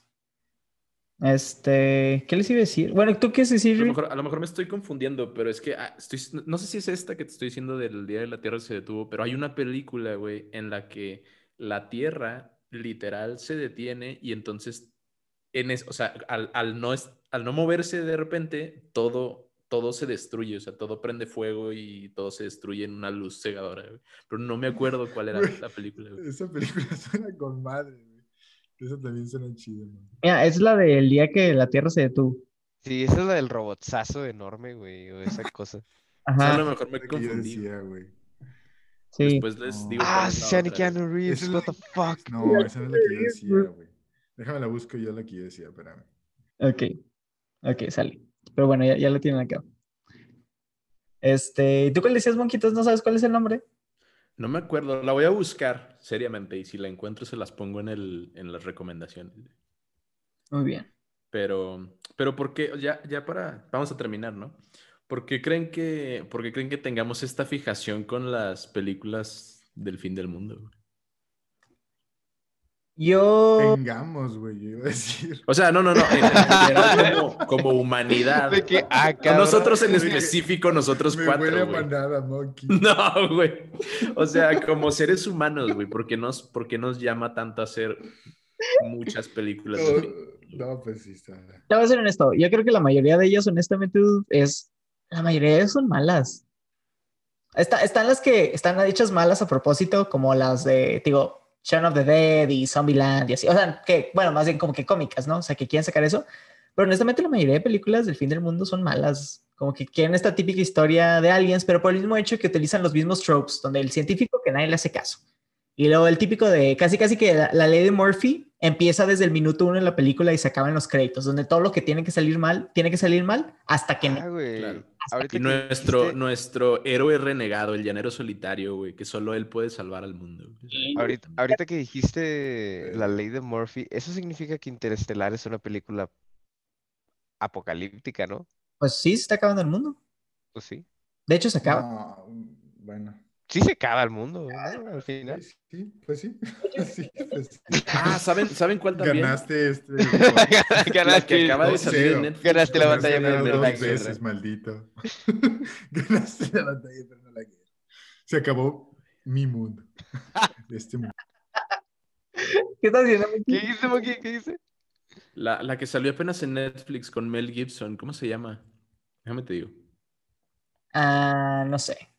Este, ¿qué les iba a decir? Bueno, ¿tú qué es decir? A lo, mejor, a lo mejor me estoy confundiendo, pero es que ah, estoy, no sé si es esta que te estoy diciendo del Día de la Tierra se detuvo, pero hay una película, güey, en la que la Tierra literal se detiene y entonces, en es, o sea, al, al no, es- al no moverse de repente, todo, todo se destruye, o sea, todo prende fuego y todo se destruye en una luz cegadora, güey. Pero no me acuerdo cuál era la película, güey. Esa película suena con madre, güey. Esa también suena chida, man. Mira, es la del día que la Tierra se detuvo. Sí, esa es la del robotzazo enorme, güey, o esa cosa. O sea, a Ajá, lo mejor me La que yo confundí. decía, güey. sí. Después les digo. Ah, güey. Keanu Reeves, what the fuck. No, esa no es la que yo decía, güey. Déjame la busco yo la que yo decía, espérame. Ok, ok, sale. Pero bueno, ya, ya lo tienen acá. Este, ¿tú cuál decías, Monquitos? ¿No sabes cuál es el nombre? No me acuerdo, la voy a buscar seriamente y si la encuentro se las pongo en, el, en las recomendaciones. Muy bien. Pero, pero ¿por qué? Ya, ya para, vamos a terminar, ¿no? ¿Por qué creen que, por qué creen que tengamos esta fijación con las películas del fin del mundo? Yo, Tengamos, güey, yo iba a decir. O sea, no, no, no, en, general como, como humanidad. De que, ah, nosotros en específico, nosotros Me huele cuatro, a güey. manada, Monkey. No, güey. O sea, como seres humanos, güey, ¿por qué nos, por qué nos llama tanto a hacer muchas películas? No, no, pues sí está. te voy a ser honesto. Yo creo que la mayoría de ellas, honestamente, es. La mayoría de ellas son malas. Está- están las que están hechas malas a propósito, como las de, digo, Shaun of the Dead y Zombieland y así. O sea, que, bueno, más bien como que cómicas, ¿no? O sea, que quieren sacar eso. Pero honestamente, la mayoría de películas del fin del mundo son malas. Como que quieren esta típica historia de aliens, pero por el mismo hecho que utilizan los mismos tropes, donde el científico que nadie le hace caso. Y luego el típico de casi casi que la, la ley de Murphy empieza desde el minuto uno en la película y se acaba en los créditos, donde todo lo que tiene que salir mal, tiene que salir mal hasta que Ah, güey. Claro. Ahorita Y que nuestro, dijiste- nuestro héroe renegado, el llanero solitario, güey, que solo él puede salvar al mundo. güey. Ahorita, ahorita que dijiste la ley de Murphy, eso significa que Interestelar es una película apocalíptica, ¿no? Pues sí, se está acabando el mundo. Pues sí. De hecho, se acaba. No, bueno. Sí se acaba el mundo, ¿no? Al final. Pues sí, pues sí. Sí, pues sí. Ah, ¿saben, ¿saben cuál también? Ganaste este. La que Ganaste, acaba de salir en. Netflix. Ganaste la Ganaste batalla, la pero no la dos guerra. veces, maldito. Ganaste la batalla, pero no la guerra. Se acabó mi mundo. Este mundo. ¿Qué estás haciendo? ¿Qué dice, Monkey? ¿Qué dice? La, la que salió apenas en Netflix con Mel Gibson, ¿cómo se llama? Déjame te digo. Ah, no sé.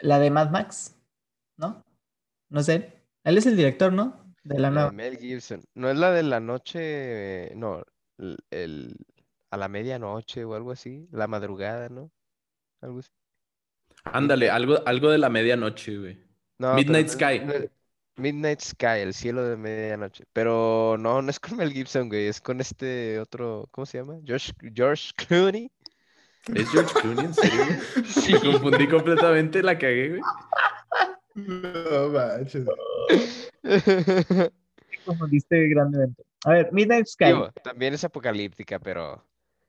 La de Mad Max, ¿no? No sé. Él es el director, ¿no? De la nueva. Mel Gibson. No es la de la noche, no, el, el- a la medianoche o algo así, la madrugada, ¿no? Algo así. Ándale, algo, algo de la medianoche, güey. No, Midnight Sky. es- Midnight Sky, el cielo de medianoche. Pero no, no es con Mel Gibson, güey, es con este otro, ¿cómo se llama? George, George Clooney. ¿Es George Clooney, en serio? güey? Me confundí completamente, la cagué, güey. No manches. Te confundiste grandemente. A ver, Midnight Sky. Digo, también es apocalíptica, pero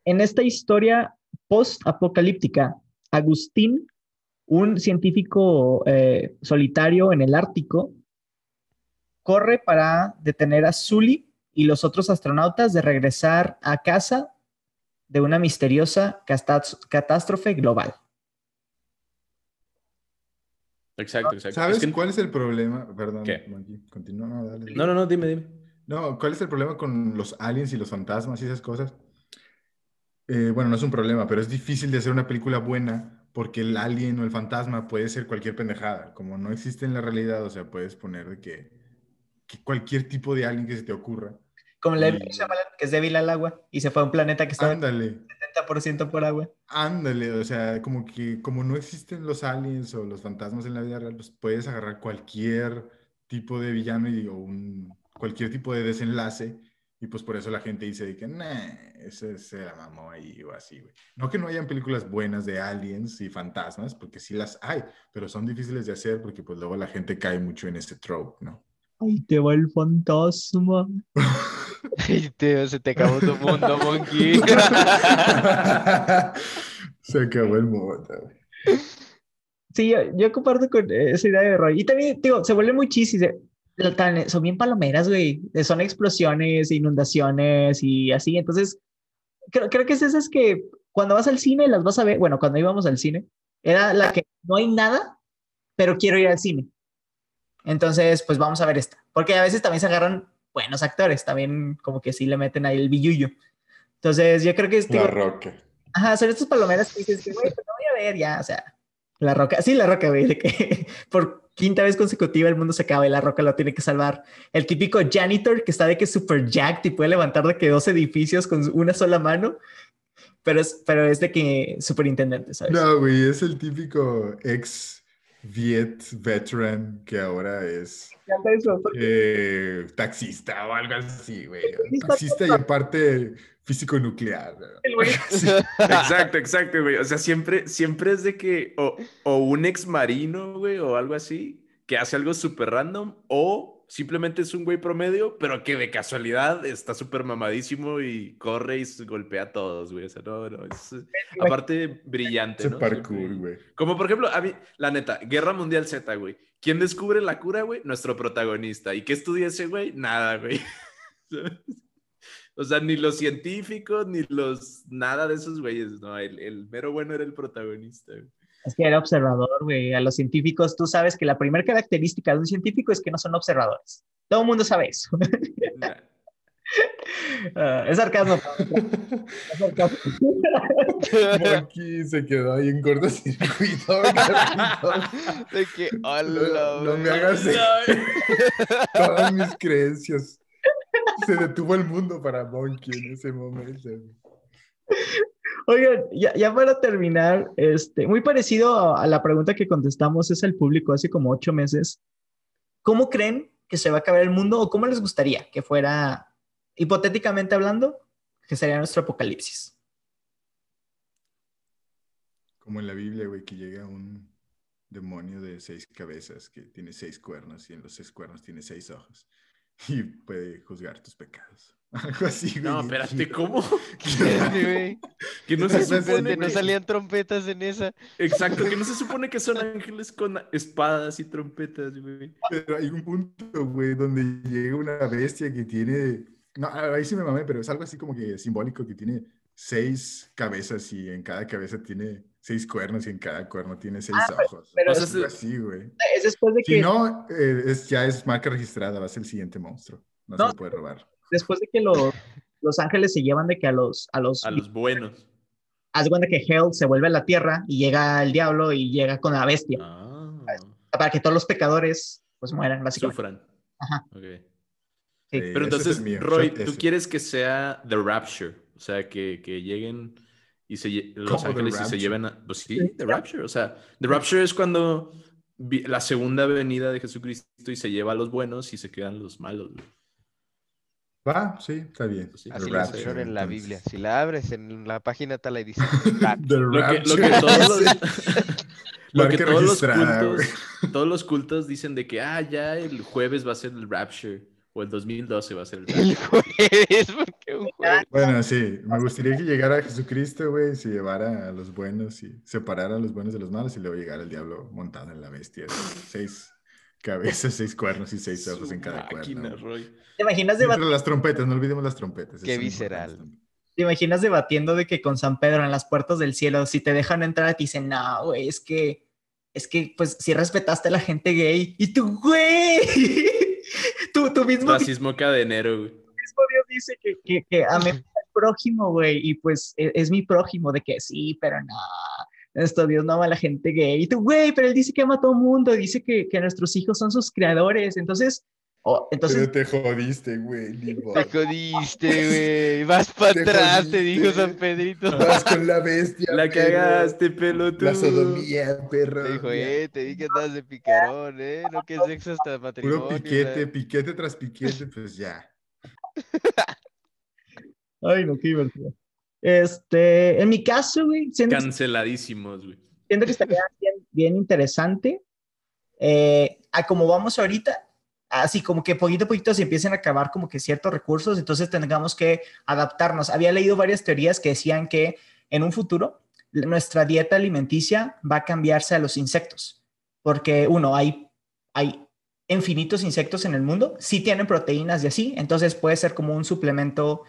En esta historia post-apocalíptica, Agustín un científico eh, solitario en el Ártico corre para detener a Sully y los otros astronautas de regresar a casa de una misteriosa catástrofe global. Exacto, exacto. ¿Sabes cuál es el problema? Perdón, ¿Qué? continúa. No, dale. no, no, no, dime, dime. No, ¿cuál es el problema con los aliens y los fantasmas y esas cosas? Eh, bueno, no es un problema, pero es difícil de hacer una película buena porque el alien o el fantasma puede ser cualquier pendejada. Como no existe en la realidad, o sea, puedes poner de que, que cualquier tipo de alien que se te ocurra. Como la Y- que es débil al agua y se fue a un planeta que está Ándale. 70% por agua. Ándale, o sea, como que como no existen los aliens o los fantasmas en la vida real, pues puedes agarrar cualquier tipo de villano y o un, cualquier tipo de desenlace y pues por eso la gente dice de que, nah, ese se la mamó ahí o así, güey. No que no hayan películas buenas de aliens y fantasmas, porque sí las hay, pero son difíciles de hacer porque pues luego la gente cae mucho en ese trope, ¿no? Ahí te va el fantasma. Ay, tío, se te acabó tu mundo, Monkey. se acabó el güey. Sí, yo, yo comparto con esa idea de Roy. Y también, digo, se vuelve muy chis y se- tan- son bien palomeras, güey. Son explosiones, inundaciones y así. Entonces, creo, creo que es esas que cuando vas al cine las vas a ver. Bueno, cuando íbamos al cine, era la que no hay nada, pero quiero ir al cine. Entonces, pues vamos a ver esta. Porque a veces también se agarran buenos actores, también como que sí le meten ahí el billullo. Entonces, yo creo que es, La digo, roca. Ajá, son estas palomeras que dices que, güey, pues no voy a ver ya, o sea, la roca, sí, la roca, güey, de que por quinta vez consecutiva el mundo se acaba y la roca lo tiene que salvar. El típico janitor que está de que es super jacked y puede levantar de que dos edificios con una sola mano, pero es, pero es de que superintendente, ¿sabes? No, güey, es el típico ex Viet veteran que ahora es eso, eh, taxista o algo así, güey. Taxista y aparte físico nuclear. ¿no? el güey- Sí. Exacto, exacto, güey. O sea, siempre, siempre es de que o, o un ex marino, güey, o algo así, que hace algo súper random, o simplemente es un güey promedio, pero que de casualidad está súper mamadísimo y corre y se golpea a todos, güey. O sea, no, no, es eh, aparte brillante, Ese ¿no? parkour, güey. Como por ejemplo, a mí, la neta, Guerra Mundial Z, güey. ¿Quién descubre la cura, güey? Nuestro protagonista. ¿Y qué estudia ese güey? Nada, güey. O sea, ni los científicos, ni los... Nada de esos güeyes, no. El, el mero bueno era el protagonista, güey. Es que era observador, güey. A los científicos, tú sabes que la primera característica de un científico es que no son observadores. Todo el mundo sabe eso. Nah. Ah, es sarcasmo. Es sarcasmo. Monkey se quedó ahí en cortocircuito. De que, No, hola, no me hagas todas mis creencias. Se detuvo el mundo para Monkey en ese momento. Oigan, ya, para terminar, este, muy parecido a, a la pregunta que contestamos es el público hace como ocho meses. ¿Cómo creen que se va a acabar el mundo o cómo les gustaría que fuera, hipotéticamente hablando, que sería nuestro apocalipsis? Como en la Biblia, güey, que llega un demonio de seis cabezas que tiene seis cuernos y en los seis cuernos tiene seis ojos y puede juzgar tus pecados. Algo así, güey. No, espérate. ¿cómo? Espérate, güey. Que no se supone no salían trompetas en esa. Exacto, que no se supone que son ángeles con espadas y trompetas, güey. Pero hay un punto, güey, donde llega una bestia que tiene. No, ahí sí me mamé, pero es algo así como que simbólico que tiene seis cabezas y en cada cabeza tiene seis cuernos y en cada cuerno tiene seis ojos. pero O sea, es- es así, güey. Es después de Si que, no, eh, es, ya es marca registrada, va a ser el siguiente monstruo. No, No. se lo puede robar. Después de que los, los ángeles se llevan de que a los, a los, A los buenos. haz de cuenta que Hell se vuelve a la tierra y llega el diablo y llega con la bestia Ah, para que todos los pecadores pues mueran, básicamente. sufran. Ajá. Eh, Pero entonces, Roy, tú quieres que sea The Rapture, o sea, que, que lleguen y se Los ¿Cómo The Ángeles y se lleven a... Pues sí, The Rapture, o sea, The Rapture es cuando la segunda venida de Jesucristo y se lleva a los buenos y se quedan los malos. güey. Va, sí, está bien. Sí. Así lo Rapture, pusieron en la entonces. Biblia. Si la abres en la página tal ahí dice Lo que, lo Rapture. que todos los... Lo que Marca todos los registrada, cultos, todos los cultos dicen de que, ah, ya el jueves va a ser el Rapture, o el 2012 va a ser el el Rapture. jueves, porque un Órale. Bueno, sí, me gustaría que llegara Jesucristo, güey, se llevara a los buenos y separara a los buenos de los malos y luego llegara el diablo montado en la bestia. Seis cabezas, seis cuernos y seis ojos en cada Máquina, cuerno. Roy. ¿Te imaginas, Dentro debat- de las trompetas, no olvidemos las trompetas. Qué es visceral. importante. te imaginas debatiendo de que con San Pedro en las puertas del cielo, si te dejan entrar, te dicen, no, güey, es que, es que, pues, si respetaste a la gente gay. Y tú, güey, tú, tú mismo Racismo cadenero, güey. mismo Dios dice que, que, que amé al prójimo, güey, y pues e- es, mi prójimo, de que sí, pero no, nuestro Dios no ama a la gente gay. Y tú, güey, pero él dice que ama a todo mundo, dice que, que nuestros hijos son sus creadores, entonces, oh, entonces, Pero te jodiste, güey. Te jodiste, güey. Vas para atrás, te dijo San Pedrito. Vas con la bestia. La perro. cagaste, pelotudo. La sodomía, perro. Te dijo, eh, te di que andas de picarón, eh. No que sexo hasta matrimonio. Puro piquete, piquete tras piquete, pues ya. ay, no, qué divertido. Este, en mi caso, güey, Canceladísimos, güey. siento que estaría bien, bien interesante. Eh, a como vamos ahorita, así como que poquito a poquito se empiecen a acabar como que ciertos recursos, entonces tengamos que adaptarnos. Había leído varias teorías que decían que en un futuro nuestra dieta alimenticia va a cambiarse a los insectos, porque uno, hay, hay infinitos insectos en el mundo, sí tienen proteínas y así, entonces puede ser como un suplemento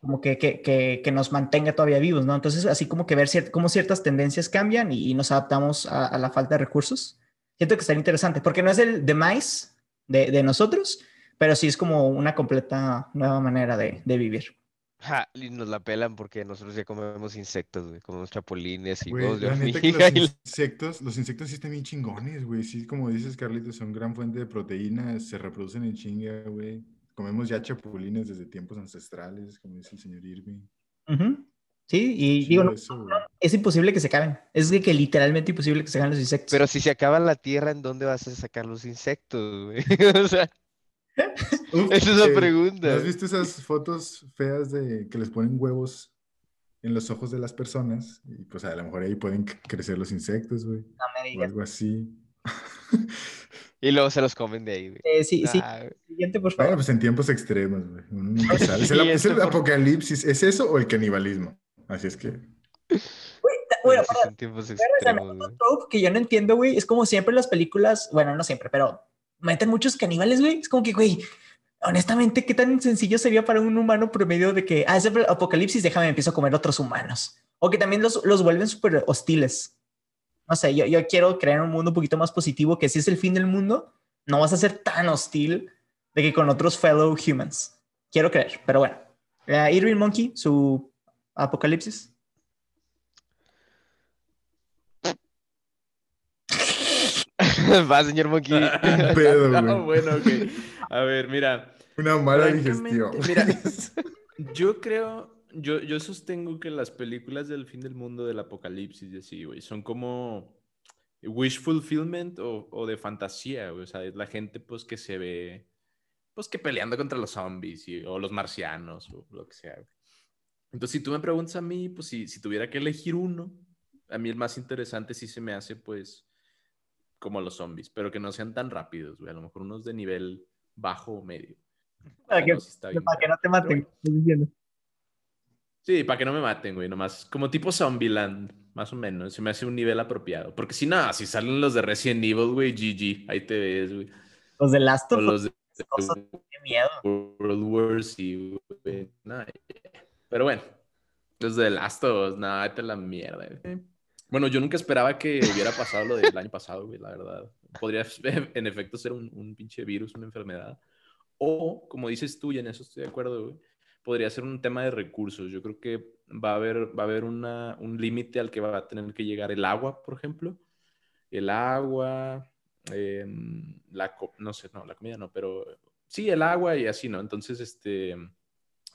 como que, que, que, que nos mantenga todavía vivos, ¿no? Entonces, así como que ver cier cómo ciertas tendencias cambian y, y nos adaptamos a, a, la falta de recursos. Siento que estaría interesante, porque no es el demise de, de nosotros, pero sí es como una completa nueva manera de, de vivir. Ja, y nos la pelan porque nosotros ya comemos insectos, güey. Comemos chapulines y Güey, la neta que los y insectos, los insectos sí están bien chingones, güey. Sí, como dices, Carlitos, son gran fuente de proteínas, se reproducen en chinga, güey. Comemos ya chapulines desde tiempos ancestrales, como dice el señor Irving. Uh -huh. Sí, y Chido digo, no, eso, no, güey. es imposible que se acaben. Es de que literalmente imposible que se acaben los insectos. Pero si se acaba la tierra, ¿en dónde vas a sacar los insectos, güey? o sea, Uf, esa es la eh, pregunta. ¿no ¿Has visto esas fotos feas de que les ponen huevos en los ojos de las personas? Y pues a lo mejor ahí pueden crecer los insectos, güey. no me O algo así. Y luego se los comen de ahí, güey. Eh, sí, sí. Ah. Siguiente, por Bueno, favor. pues en tiempos extremos, güey. Uno nunca sabe. Es el, es el esto por- apocalipsis. ¿Es eso o el canibalismo? Así es que. Bueno, Pero sí para- son tiempos extremos, güey. que yo no entiendo, güey. Es como siempre en las películas, bueno, no siempre, pero meten muchos caníbales, güey. Es como que, güey, honestamente, ¿qué tan sencillo sería para un humano promedio de que, ah, es el apocalipsis, déjame, empiezo a comer otros humanos? O que también los, los vuelven súper hostiles. No sé, yo, yo quiero crear un mundo un poquito más positivo, que si es el fin del mundo, no vas a ser tan hostil de que con otros fellow humans. Quiero creer, pero bueno. Eh, Irving Monkey, su apocalipsis. Va, señor Monkey. Un pedo, Ah, bueno, ok. A ver, mira. Una mala digestión. Mira, yo creo, yo, yo sostengo que las películas del fin del mundo, del apocalipsis y así, güey, son como wish fulfillment o, o de fantasía, güey. O sea, es la gente, pues, que se ve, pues, que peleando contra los zombies y- o los marcianos o lo que sea, güey. Entonces, si tú me preguntas a mí, pues, si, si tuviera que elegir uno, a mí el más interesante sí se me hace, pues, como los zombies, pero que no sean tan rápidos, güey. A lo mejor unos de nivel bajo o medio. Para que, no, sí está bien para que no te maten. Sí, para que no me maten, güey, nomás como tipo Zombieland, más o menos, se me hace un nivel apropiado. Porque si no, si salen los de Resident Evil, güey, GG, ahí te ves, güey. Los de Last of Us, los de qué miedo. World War Z, güey. No, pero bueno, los de Last of Us, nada, a la mierda, güey. Bueno, yo nunca esperaba que hubiera pasado lo del año pasado, güey, la verdad. Podría en efecto ser un, un pinche virus, una enfermedad. O, como dices tú, y en eso estoy de acuerdo, güey, podría ser un tema de recursos. Yo creo que va a haber, va a haber una, un límite al que va a tener que llegar el agua, por ejemplo. El agua, eh, la, no sé, no, la comida no, pero sí, el agua y así, ¿no? Entonces, este,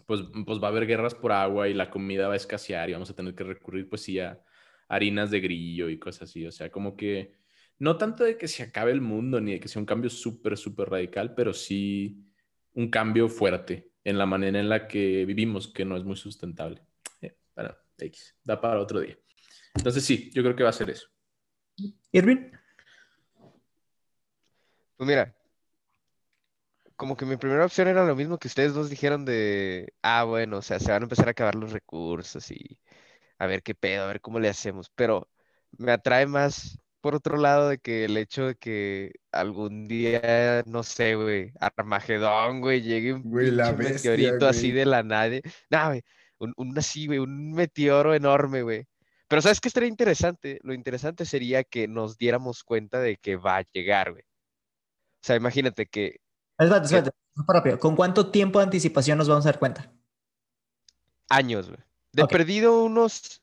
pues, pues va a haber guerras por agua y la comida va a escasear y vamos a tener que recurrir, pues sí, a harinas de grillo y cosas así. O sea, como que no tanto de que se acabe el mundo ni de que sea un cambio súper, súper radical, pero sí un cambio fuerte en la manera en la que vivimos, que no es muy sustentable. Eh, bueno, X, da para otro día. Entonces sí, yo creo que va a ser eso. Irving, Pues mira, como que mi primera opción era lo mismo que ustedes dos dijeron de, ah, bueno, o sea, se van a empezar a acabar los recursos y a ver qué pedo, a ver cómo le hacemos. Pero me atrae más por otro lado de que el hecho de que algún día, no sé, güey, Armagedón, güey, llegue un Güey, la pinche bestia, meteorito así de la nada. Nah, güey, un, un así, güey, un meteoro enorme, güey. Pero ¿sabes qué estaría interesante? Lo interesante sería que nos diéramos cuenta de que va a llegar, güey. O sea, imagínate que Espérate, espérate, súper rápido. ¿Con cuánto tiempo de anticipación nos vamos a dar cuenta? años, güey. De perdido unos,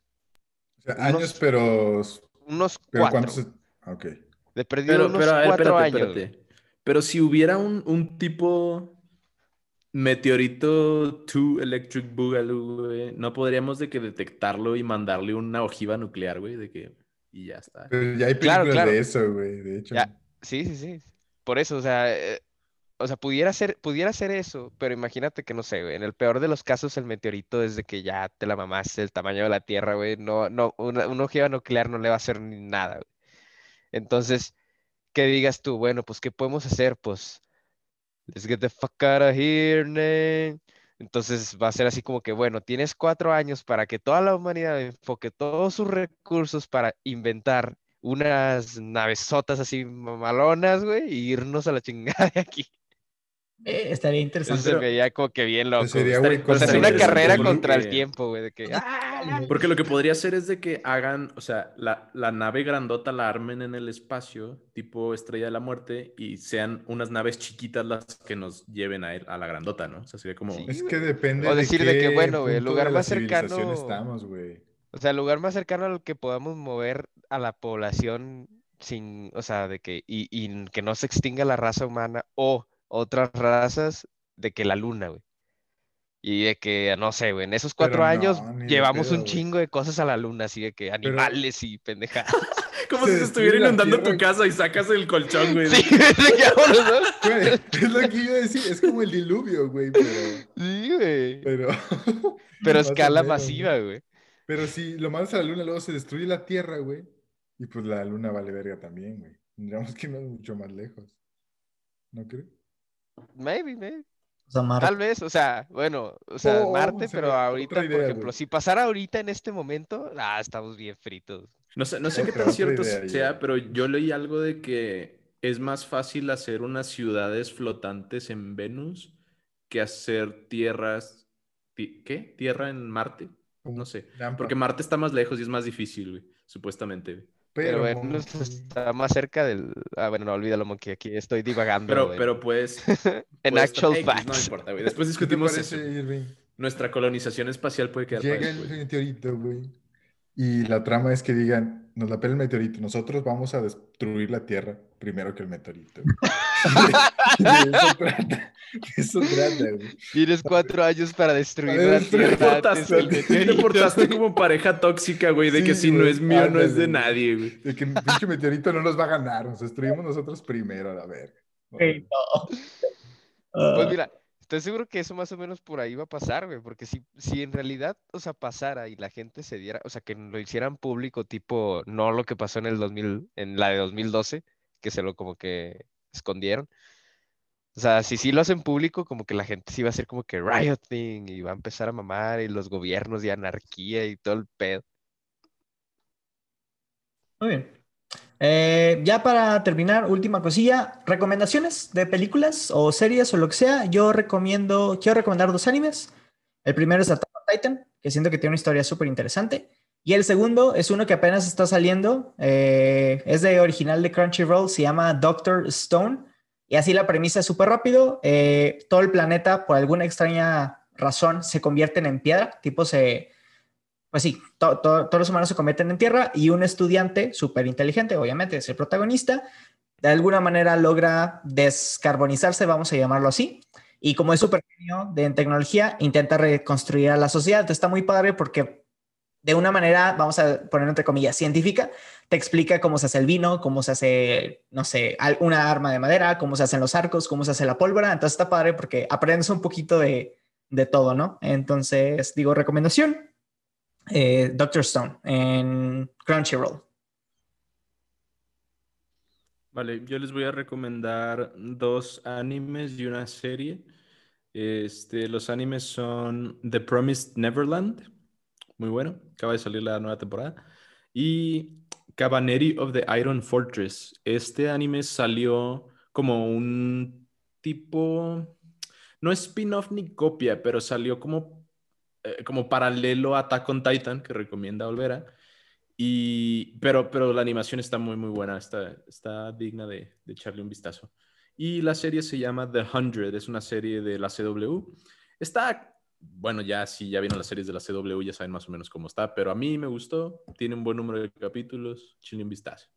O sea, Unos- años, pero. Unos pero cuatro. ¿cuántos? es- ah, Ok. De perdido Pero, unos pero, a ver, cuatro espérate, años. espérate. Pero si hubiera un, un tipo meteorito 2 Electric Boogaloo, güey, no podríamos de que detectarlo y mandarle una ojiva nuclear, güey, de que... Y ya está. Pero ya hay Claro, películas claro. de eso, güey. De hecho. Ya. Sí, sí, sí. Por eso, o sea, eh, o sea, pudiera ser, pudiera ser eso, pero imagínate que no sé, güey, en el peor de los casos el meteorito desde que ya te la mamaste el tamaño de la Tierra, güey, no, no, una, una ojiva nuclear no le va a hacer ni nada, güey. Entonces, que digas tú, bueno, pues, ¿qué podemos hacer? Pues, let's get the fuck out of here, man. Entonces va a ser así como que, bueno, tienes cuatro años para que toda la humanidad enfoque todos sus recursos para inventar unas navesotas así mamalonas, güey, y irnos a la chingada de aquí. Eh, estaría Eso interesante. se veía como que bien loco. sería, güey. güey, O sea, es cosa una carrera contra el tiempo, güey, de que, ¡ah! Porque lo que podría hacer es de que hagan, o sea, la, la nave grandota la armen en el espacio, tipo Estrella de la Muerte, y sean unas naves chiquitas las que nos lleven a, él, a la grandota, ¿no? O sea, sería como... Sí. Es que depende O decir de que, qué bueno, güey, el lugar más cercano- civilización estamos, güey. O sea, el lugar más cercano al que podamos mover a la población sin, o sea, de que, y, y que no se extinga la raza humana o otras razas, de que la luna, güey. Y de que, no sé, güey, en esos Pero cuatro años no, llevamos pedo, un güey. chingo de cosas a la luna, así de que animales y pendejadas. Como Se si se estuviera inundando tu casa y sacas el colchón, güey. Sí. Güey, es lo que iba a decir, es como el diluvio, güey, pero... Sí, güey. Pero, Pero a escala menos, masiva, güey. pero si lo mandas a la luna, luego se destruye la Tierra, güey. Y pues la luna vale verga también, güey. Tendríamos que irnos mucho más lejos. ¿No crees? Maybe, maybe. O sea, Marte. Tal vez, o sea, bueno, o sea, Oh, Marte, o sea, pero ahorita, por ejemplo, si pasara ahorita en este momento, ah, estamos bien fritos. No sé, no sé qué tan cierto idea, sea, ya. pero yo leí algo de que es más fácil hacer unas ciudades flotantes en Venus que hacer tierras... ti- ¿Qué? ¿Tierra en Marte? No sé. Porque Marte está más lejos y es más difícil, güey, supuestamente. Pero, Pero, bueno, está más cerca del. Ah, bueno, no, olvídalo, Monkey, aquí estoy divagando. Pero, pero pues... en puede actual estar- X, No facts. importa, güey. Después ¿Qué te discutimos eso. Irving? Nuestra colonización espacial puede quedar para Llega el güey. Y la trama es que digan, nos la pela el meteorito, nosotros vamos a destruir la Tierra primero que el meteorito. De eso trata, de eso trata, güey. Tienes cuatro años para destruir la Tierra te portaste como pareja tóxica, güey, de que si no es mío, no es de güey. nadie, güey. De que el pinche meteorito no nos va a ganar, nos destruimos nosotros primero, a la verga. Pues mira, estoy seguro que eso más o menos por ahí va a pasar, güey, porque si, si en realidad, o sea, pasara y la gente se diera, o sea, que lo hicieran público, tipo, no lo que pasó en el 2000, en la de 2012, que se lo como que escondieron. O sea, si sí lo hacen público, como que la gente sí va a ser como que rioting y va a empezar a mamar y los gobiernos y anarquía y todo el pedo. Muy bien. Eh, ya para terminar, última cosilla, recomendaciones de películas o series o lo que sea. Yo recomiendo, quiero recomendar dos animes. El primero es Attack on Titan, que siento que tiene una historia súper interesante. Y el segundo es uno que apenas está saliendo. eh, es de original de Crunchyroll, se llama Doctor Stone. Y así la premisa es súper rápido. eh, todo el planeta, por alguna extraña razón, se convierten en piedra. Tipo se, pues sí, to- to- todos los humanos se convierten en tierra y un estudiante súper inteligente, obviamente es el protagonista, de alguna manera logra descarbonizarse, vamos a llamarlo así, y como es súper genio de en tecnología, intenta reconstruir a la sociedad. Entonces, está muy padre porque de una manera, vamos a poner entre comillas, científica, te explica cómo se hace el vino, cómo se hace, no sé, una arma de madera, cómo se hacen los arcos, cómo se hace la pólvora. Entonces está padre porque aprendes un poquito de, de todo, ¿no? Entonces, digo, recomendación, eh, Doctor Stone en Crunchyroll. Vale, yo les voy a recomendar dos animes y una serie. Este, los animes son The Promised Neverland, muy bueno, acaba de salir la nueva temporada. Y Cabaneri of the Iron Fortress. Este anime salió como un tipo, no spin-off ni copia, pero salió como, eh, como paralelo a Attack on Titan, que recomienda Olvera. Y, pero, pero la animación está muy, muy buena, está, está digna de, de echarle un vistazo. Y la serie se llama The Hundred, es una serie de la CW. Está, bueno, ya si ya vieron las series de la CW, ya saben más o menos cómo está, pero a mí me gustó, tiene un buen número de capítulos, chile un vistazo.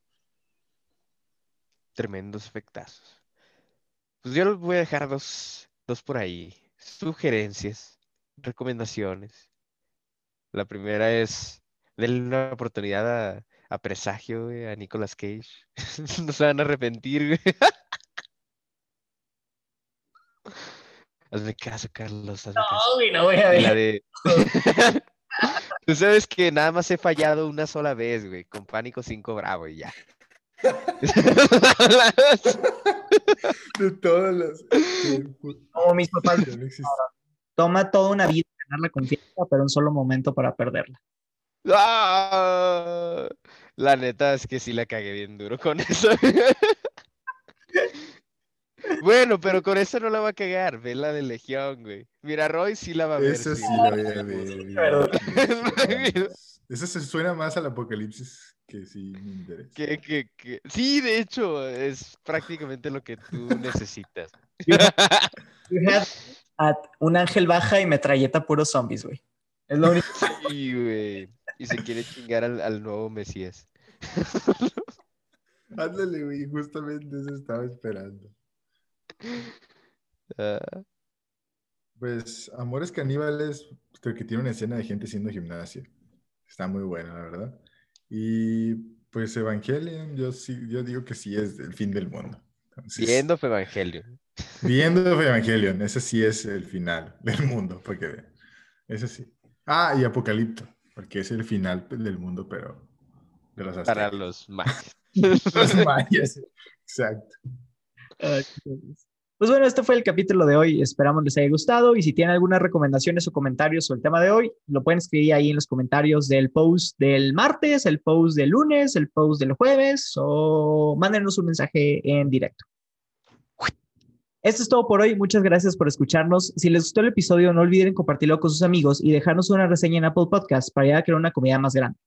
Tremendos efectazos. Pues yo les voy a dejar dos, dos por ahí. Sugerencias, recomendaciones. La primera es denle una oportunidad a, a Presagio, güey, a Nicolas Cage. no se van a arrepentir, güey. Hazme caso, Carlos. Hazme caso. No, güey, no voy a ver. de. Tú sabes que nada más he fallado una sola vez, güey, con Pánico 5 Bravo y ya. De todas las. Como mis papás, Ya no existe. Toma toda una vida ganar la confianza, pero un solo momento para perderla. ¡Ah! La neta es que sí la cagué bien duro con eso. Bueno, pero con eso no la va a cagar. Ve la de Legión, güey. Mira, Roy sí la va a ver. Esa sí. sí la voy a ver. Esa se suena más al apocalipsis que sí me interesa. Que, que, que- Sí, de hecho, es prácticamente lo que tú necesitas. You at un ángel baja y metralleta puros zombies, güey. Es lo único. Sí, güey. Y se quiere chingar al, al nuevo Mesías. Ándale, güey, justamente eso estaba esperando. Ah, Pues Amores Caníbales, creo que tiene una escena de gente haciendo gimnasia. Está muy buena, la verdad. Y pues Evangelion, yo sí, yo digo que sí es el fin del mundo. Entonces, Viendo Evangelion. Viendo Evangelion, ese sí es el final del mundo, porque. Ese sí. Ah, y Apocalipto, porque es el final del mundo, pero de los Para aztecas. los mayas. Los mayas. Exacto. Pues bueno, este fue el capítulo de hoy. Esperamos les haya gustado. Y si tienen algunas recomendaciones o comentarios sobre el tema de hoy, lo pueden escribir ahí en los comentarios del post del martes, el post del lunes, el post del jueves o mándenos un mensaje en directo. Esto es todo por hoy. Muchas gracias por escucharnos. Si les gustó el episodio, no olviden compartirlo con sus amigos y dejarnos una reseña en Apple Podcast para ayudar a crear una comunidad más grande.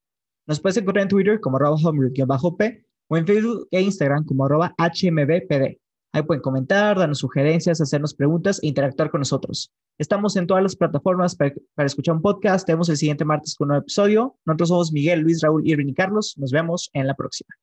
Nos puedes encontrar en Twitter como arroba homebrew-p o en Facebook e Instagram como arroba hmbpd. Ahí pueden comentar, darnos sugerencias, hacernos preguntas e interactuar con nosotros. Estamos en todas las plataformas para, para escuchar un podcast. Tenemos el siguiente martes con un nuevo episodio. Nosotros somos Miguel, Luis, Raúl, Irving y Carlos. Nos vemos en la próxima.